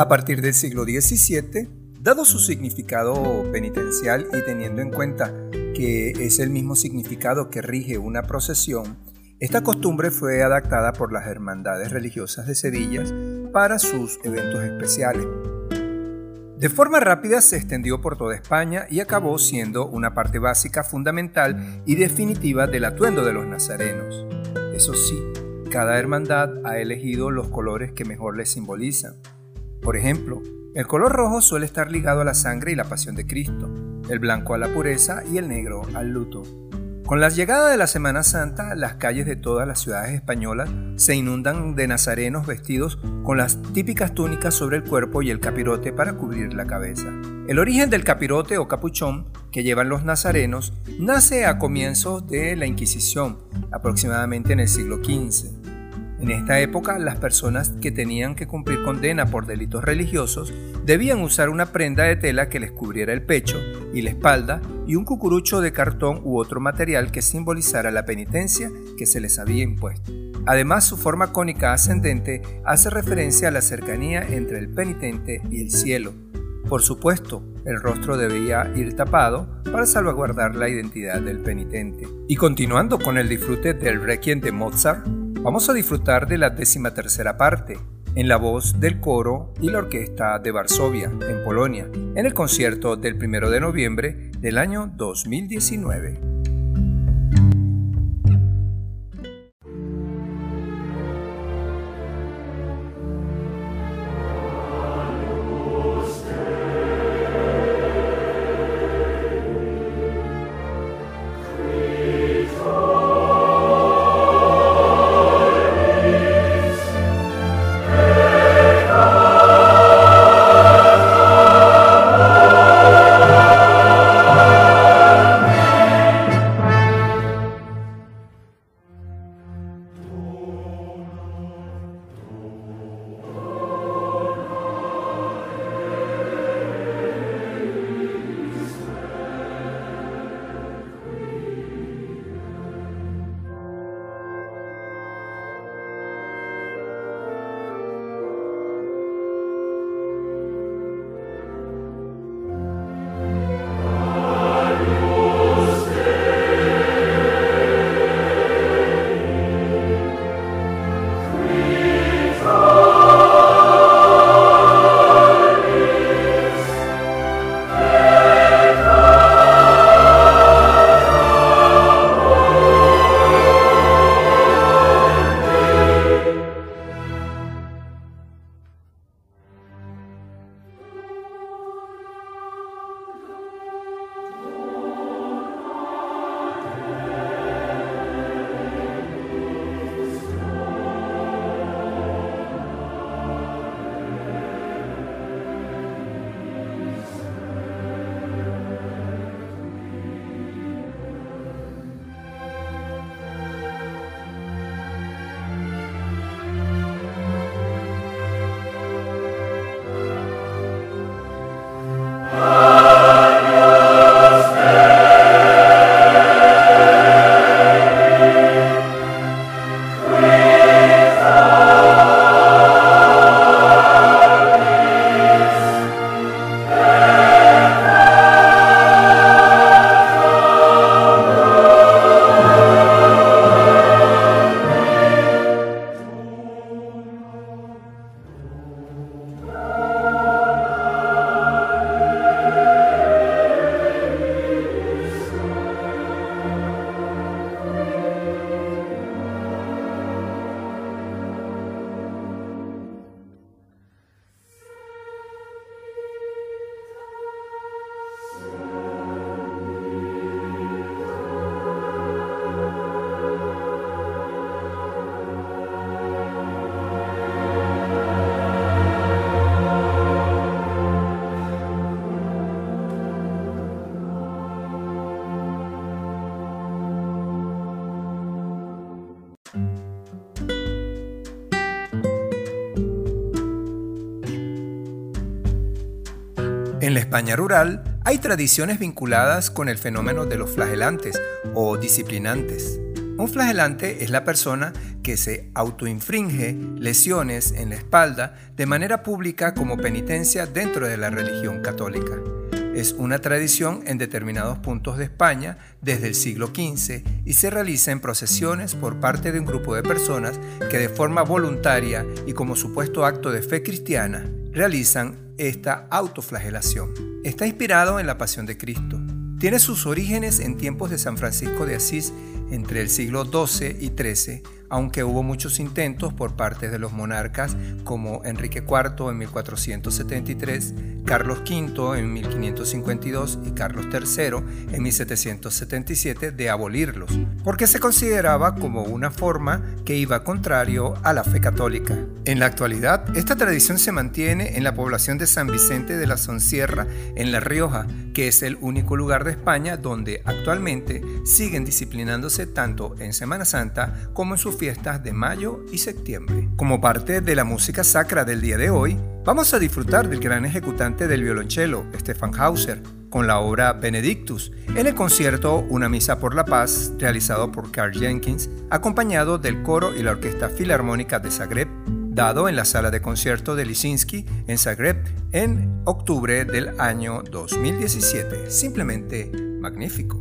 A partir del siglo XVII, dado su significado penitencial y teniendo en cuenta que es el mismo significado que rige una procesión, esta costumbre fue adaptada por las hermandades religiosas de Sevilla para sus eventos especiales. De forma rápida se extendió por toda España y acabó siendo una parte básica, fundamental y definitiva del atuendo de los nazarenos. Eso sí, cada hermandad ha elegido los colores que mejor les simbolizan. Por ejemplo, el color rojo suele estar ligado a la sangre y la pasión de Cristo, el blanco a la pureza y el negro al luto. Con la llegada de la Semana Santa, las calles de todas las ciudades españolas se inundan de nazarenos vestidos con las típicas túnicas sobre el cuerpo y el capirote para cubrir la cabeza. El origen del capirote o capuchón que llevan los nazarenos nace a comienzos de la Inquisición, aproximadamente en el siglo XV. En esta época, las personas que tenían que cumplir condena por delitos religiosos debían usar una prenda de tela que les cubriera el pecho y la espalda y un cucurucho de cartón u otro material que simbolizara la penitencia que se les había impuesto. Además, su forma cónica ascendente hace referencia a la cercanía entre el penitente y el cielo. Por supuesto, el rostro debía ir tapado para salvaguardar la identidad del penitente. Y continuando con el disfrute del Requiem de Mozart, Vamos a disfrutar de la décima tercera parte, en la voz del coro y la orquesta de Varsovia, en Polonia, en el concierto del 1 de noviembre del año 2019. España rural hay tradiciones vinculadas con el fenómeno de los flagelantes o disciplinantes. Un flagelante es la persona que se autoinfringe lesiones en la espalda de manera pública como penitencia dentro de la religión católica. Es una tradición en determinados puntos de España desde el siglo XV y se realiza en procesiones por parte de un grupo de personas que de forma voluntaria y como supuesto acto de fe cristiana realizan esta autoflagelación. Está inspirado en la pasión de Cristo. Tiene sus orígenes en tiempos de San Francisco de Asís entre el siglo XII y XIII, aunque hubo muchos intentos por parte de los monarcas como Enrique IV en 1473, Carlos V en 1552 y Carlos III en 1777 de abolirlos, porque se consideraba como una forma que iba contrario a la fe católica. En la actualidad, esta tradición se mantiene en la población de San Vicente de la Sonsierra, en La Rioja, que es el único lugar de España donde actualmente siguen disciplinándose tanto en Semana Santa como en sus fiestas de mayo y septiembre. Como parte de la música sacra del día de hoy, vamos a disfrutar del gran ejecutante del violonchelo, Stefan Hauser, con la obra Benedictus, en el concierto Una Misa por la Paz, realizado por Carl Jenkins, acompañado del coro y la Orquesta Filarmónica de Zagreb, dado en la sala de concierto de Lisinski en Zagreb en octubre del año 2017. Simplemente magnífico.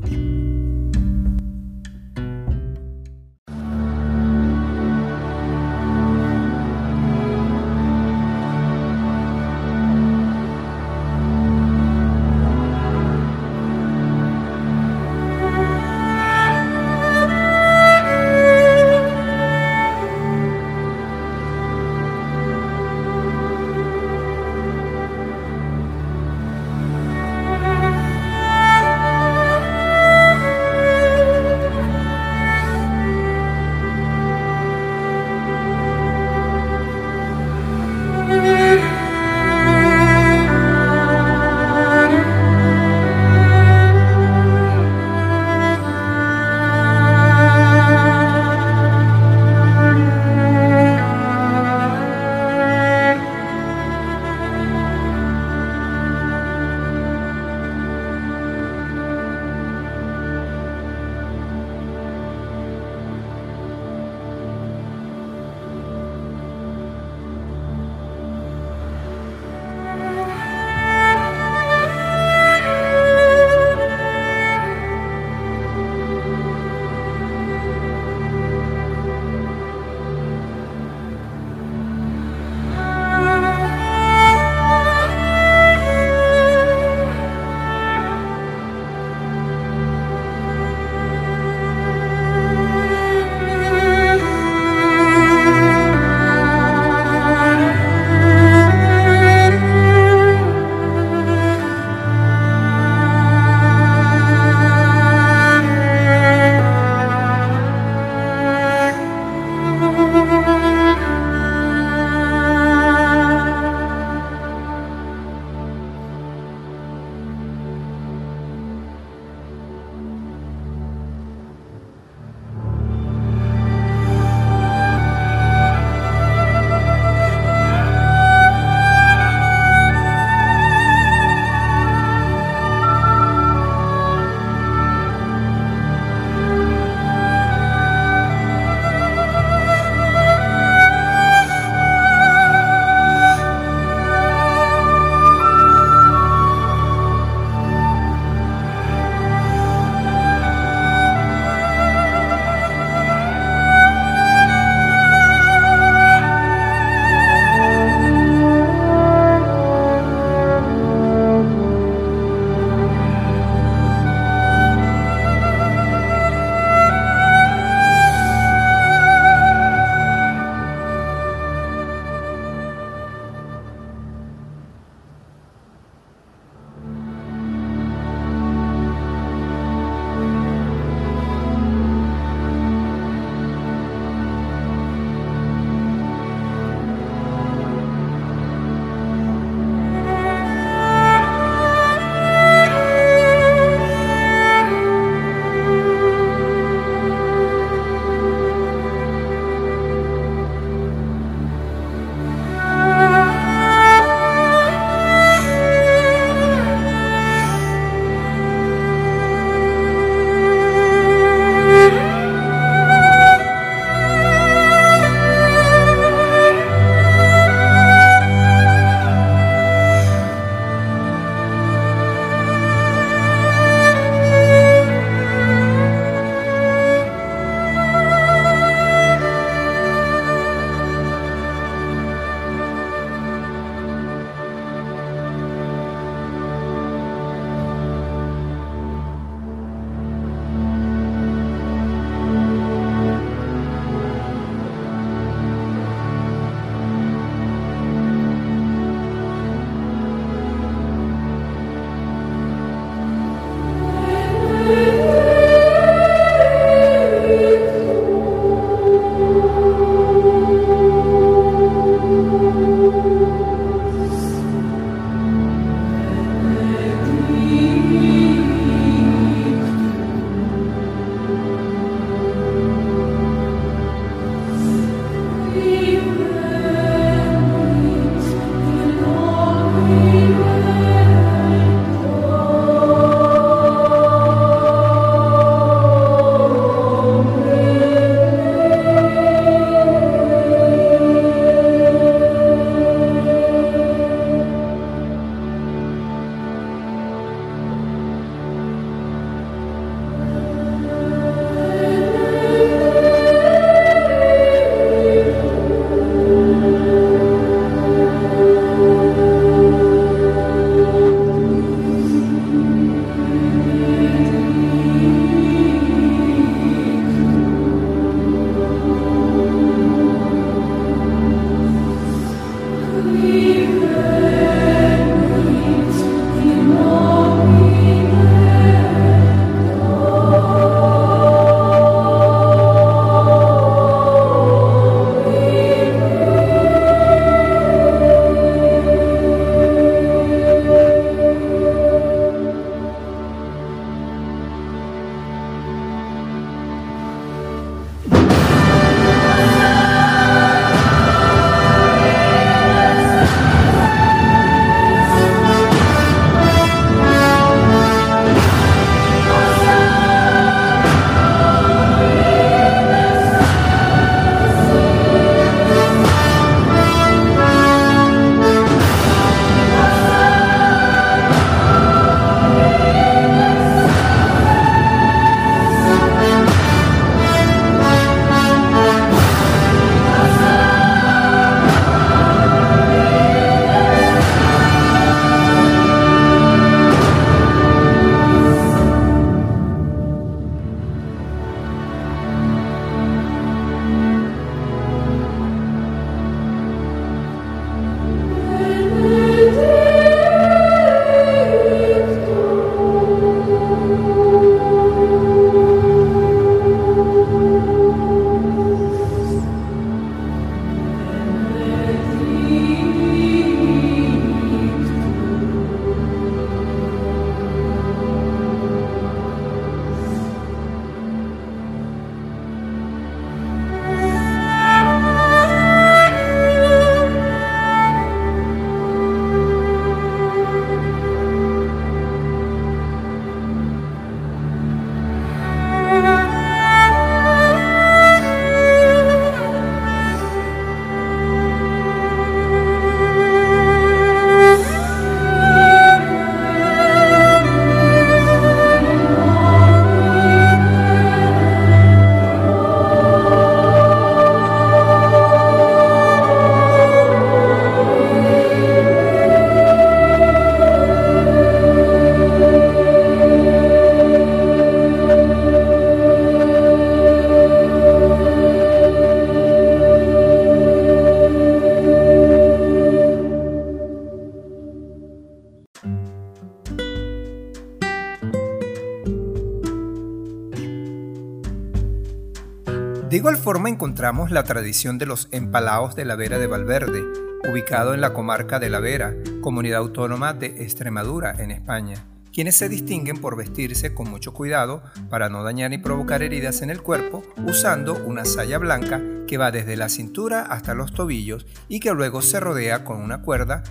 Forma encontramos la tradición de los empalaos de la Vera de Valverde, ubicado en la comarca de La Vera, comunidad autónoma de Extremadura, en España, quienes se distinguen por vestirse con mucho cuidado para no dañar ni provocar heridas en el cuerpo, usando una saya blanca que va desde la cintura hasta los tobillos y que luego se rodea con una cuerda,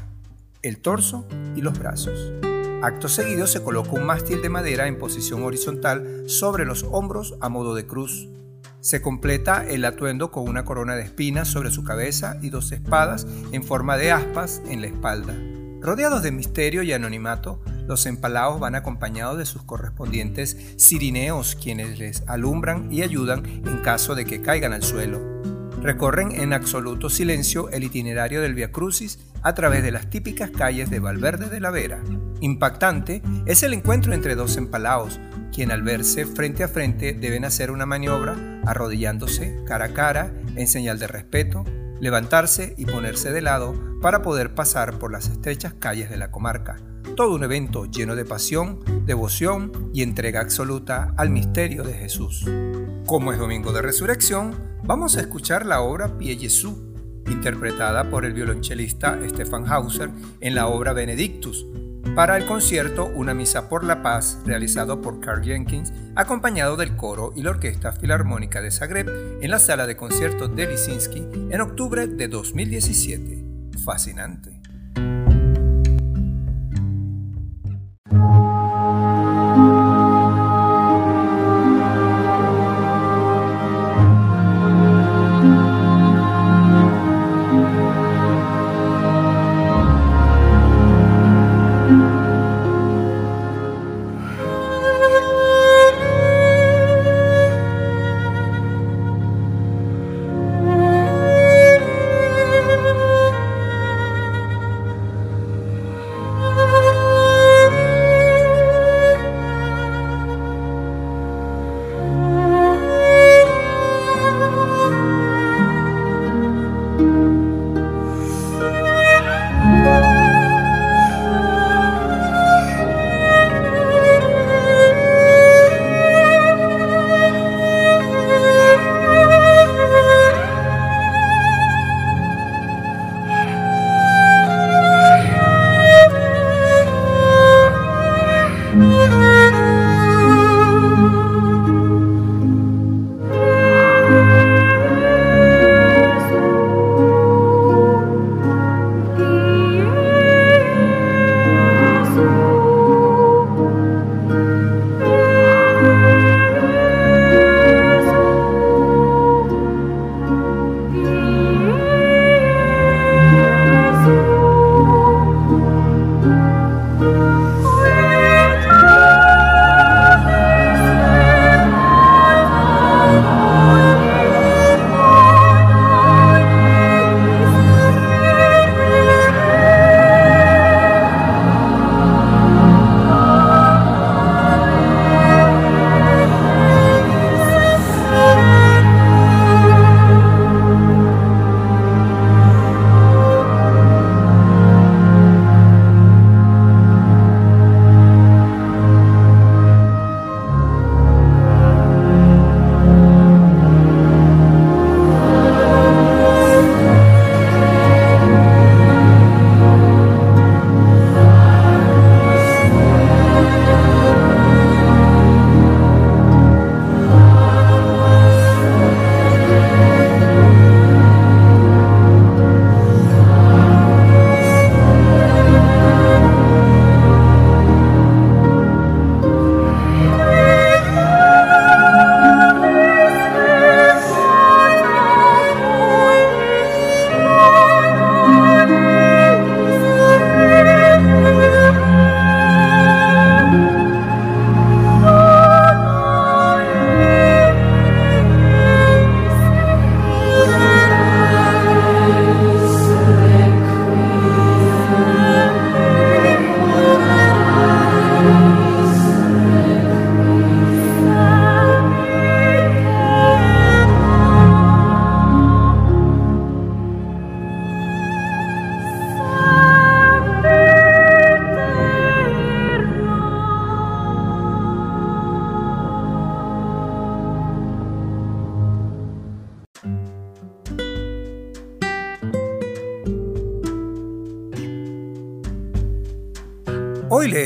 el torso y los brazos. Acto seguido se coloca un mástil de madera en posición horizontal sobre los hombros a modo de cruz. Se completa el atuendo con una corona de espinas sobre su cabeza y dos espadas en forma de aspas en la espalda. Rodeados de misterio y anonimato, los empalados van acompañados de sus correspondientes sirineos quienes les alumbran y ayudan en caso de que caigan al suelo. Recorren en absoluto silencio el itinerario del Via Crucis a través de las típicas calles de Valverde de la Vera. Impactante es el encuentro entre dos empalaos, quien al verse frente a frente deben hacer una maniobra arrodillándose cara a cara en señal de respeto, levantarse y ponerse de lado para poder pasar por las estrechas calles de la comarca. Todo un evento lleno de pasión, devoción y entrega absoluta al misterio de Jesús. Como es Domingo de Resurrección, vamos a escuchar la obra Pie Jesús, interpretada por el violonchelista Stefan Hauser en la obra Benedictus, para el concierto Una Misa por la Paz, realizado por Carl Jenkins, acompañado del coro y la Orquesta Filarmónica de Zagreb en la sala de conciertos de Lisinski en octubre de 2017. Fascinante.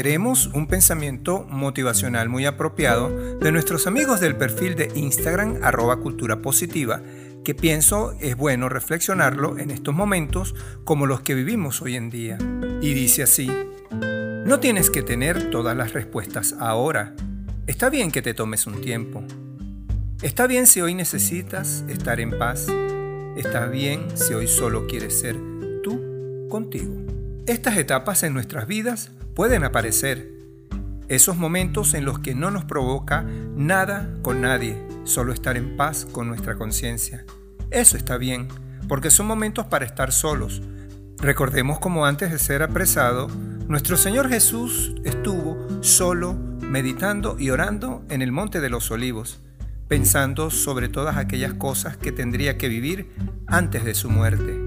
Hoy leeremos un pensamiento motivacional muy apropiado de nuestros amigos del perfil de Instagram arroba cultura positiva, que pienso es bueno reflexionarlo en estos momentos como los que vivimos hoy en día. Y dice así, no tienes que tener todas las respuestas ahora. Está bien que te tomes un tiempo. Está bien si hoy necesitas estar en paz. Está bien si hoy solo quieres ser tú contigo. Estas etapas en nuestras vidas pueden aparecer. Esos momentos en los que no nos provoca nada con nadie, solo estar en paz con nuestra conciencia. Eso está bien, porque son momentos para estar solos. Recordemos como antes de ser apresado, nuestro Señor Jesús estuvo solo, meditando y orando en el Monte de los Olivos, pensando sobre todas aquellas cosas que tendría que vivir antes de su muerte.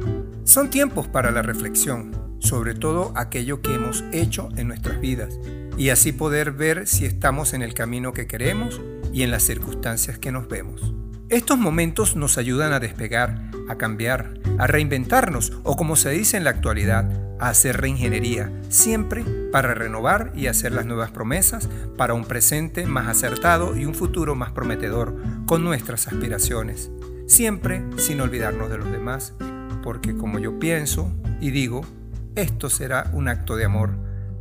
Son tiempos para la reflexión, sobre todo aquello que hemos hecho en nuestras vidas, y así poder ver si estamos en el camino que queremos y en las circunstancias que nos vemos. Estos momentos nos ayudan a despegar, a cambiar, a reinventarnos o como se dice en la actualidad, a hacer reingeniería, siempre para renovar y hacer las nuevas promesas para un presente más acertado y un futuro más prometedor con nuestras aspiraciones, siempre sin olvidarnos de los demás, porque como yo pienso y digo, esto será un acto de amor.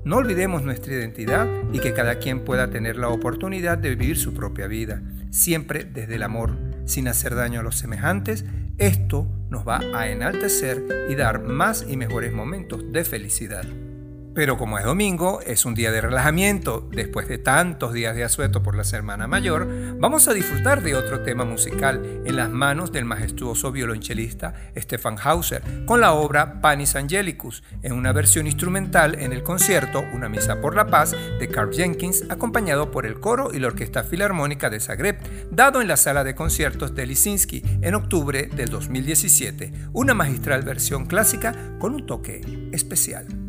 No olvidemos nuestra identidad y que cada quien pueda tener la oportunidad de vivir su propia vida, siempre desde el amor, sin hacer daño a los semejantes. Esto nos va a enaltecer y dar más y mejores momentos de felicidad. Pero como es domingo, es un día de relajamiento. Después de tantos días de asueto por la Semana Mayor, vamos a disfrutar de otro tema musical en las manos del majestuoso violonchelista Stefan Hauser, con la obra Panis Angelicus, en una versión instrumental en el concierto Una Misa por la Paz de Carl Jenkins, acompañado por el coro y la Orquesta Filarmónica de Zagreb, dado en la sala de conciertos de Lisinski en octubre del 2017, una magistral versión clásica con un toque especial.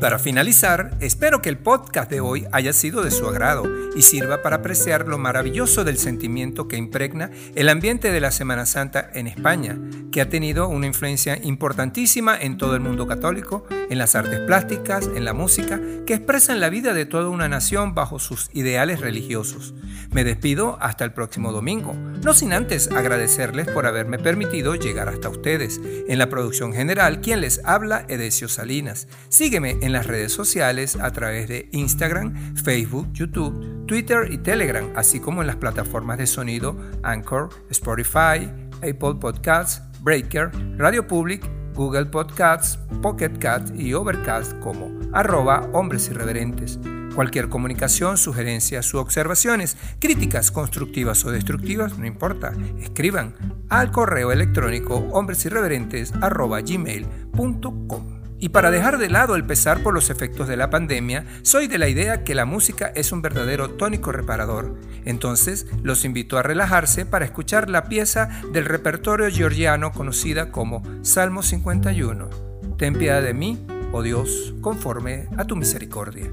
Para finalizar, espero que el podcast de hoy haya sido de su agrado y sirva para apreciar lo maravilloso del sentimiento que impregna el ambiente de la Semana Santa en España, que ha tenido una influencia importantísima en todo el mundo católico, en las artes plásticas, en la música, que expresan la vida de toda una nación bajo sus ideales religiosos. Me despido hasta el próximo domingo, no sin antes agradecerles por haberme permitido llegar hasta ustedes. En la producción general, quien les habla, Edesio Salinas. Sígueme en las redes sociales a través de Instagram, Facebook, YouTube, Twitter y Telegram, así como en las plataformas de sonido Anchor, Spotify, Apple Podcasts, Breaker, Radio Public, Google Podcasts, Pocket Cast y Overcast como arroba hombres irreverentes. Cualquier comunicación, sugerencias u observaciones, críticas constructivas o destructivas, no importa, escriban al correo electrónico hombresirreverentes.gmail.com. Y para dejar de lado el pesar por los efectos de la pandemia, soy de la idea que la música es un verdadero tónico reparador. Entonces, los invito a relajarse para escuchar la pieza del repertorio georgiano conocida como Salmo 51. Ten piedad de mí, oh Dios, conforme a tu misericordia.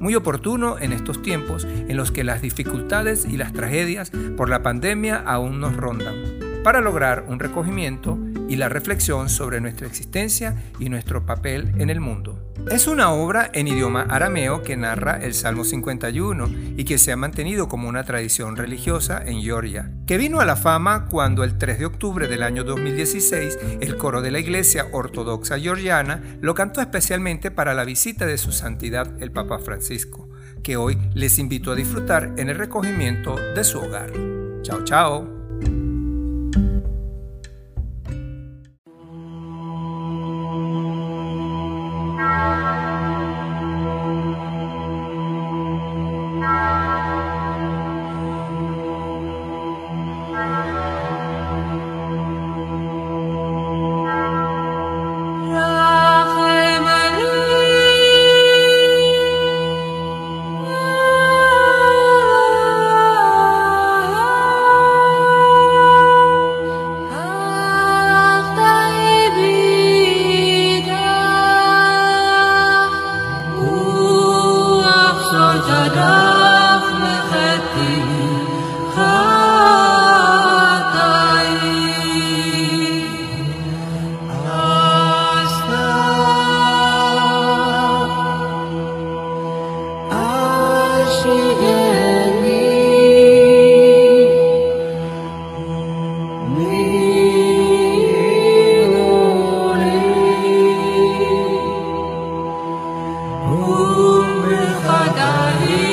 Muy oportuno en estos tiempos en los que las dificultades y las tragedias por la pandemia aún nos rondan, para lograr un recogimiento y la reflexión sobre nuestra existencia y nuestro papel en el mundo. Es una obra en idioma arameo que narra el Salmo 51 y que se ha mantenido como una tradición religiosa en Georgia, que vino a la fama cuando el 3 de octubre del año 2016 el coro de la Iglesia Ortodoxa Georgiana lo cantó especialmente para la visita de su santidad el Papa Francisco, que hoy les invito a disfrutar en el recogimiento de su hogar. Chao, chao. Margarida.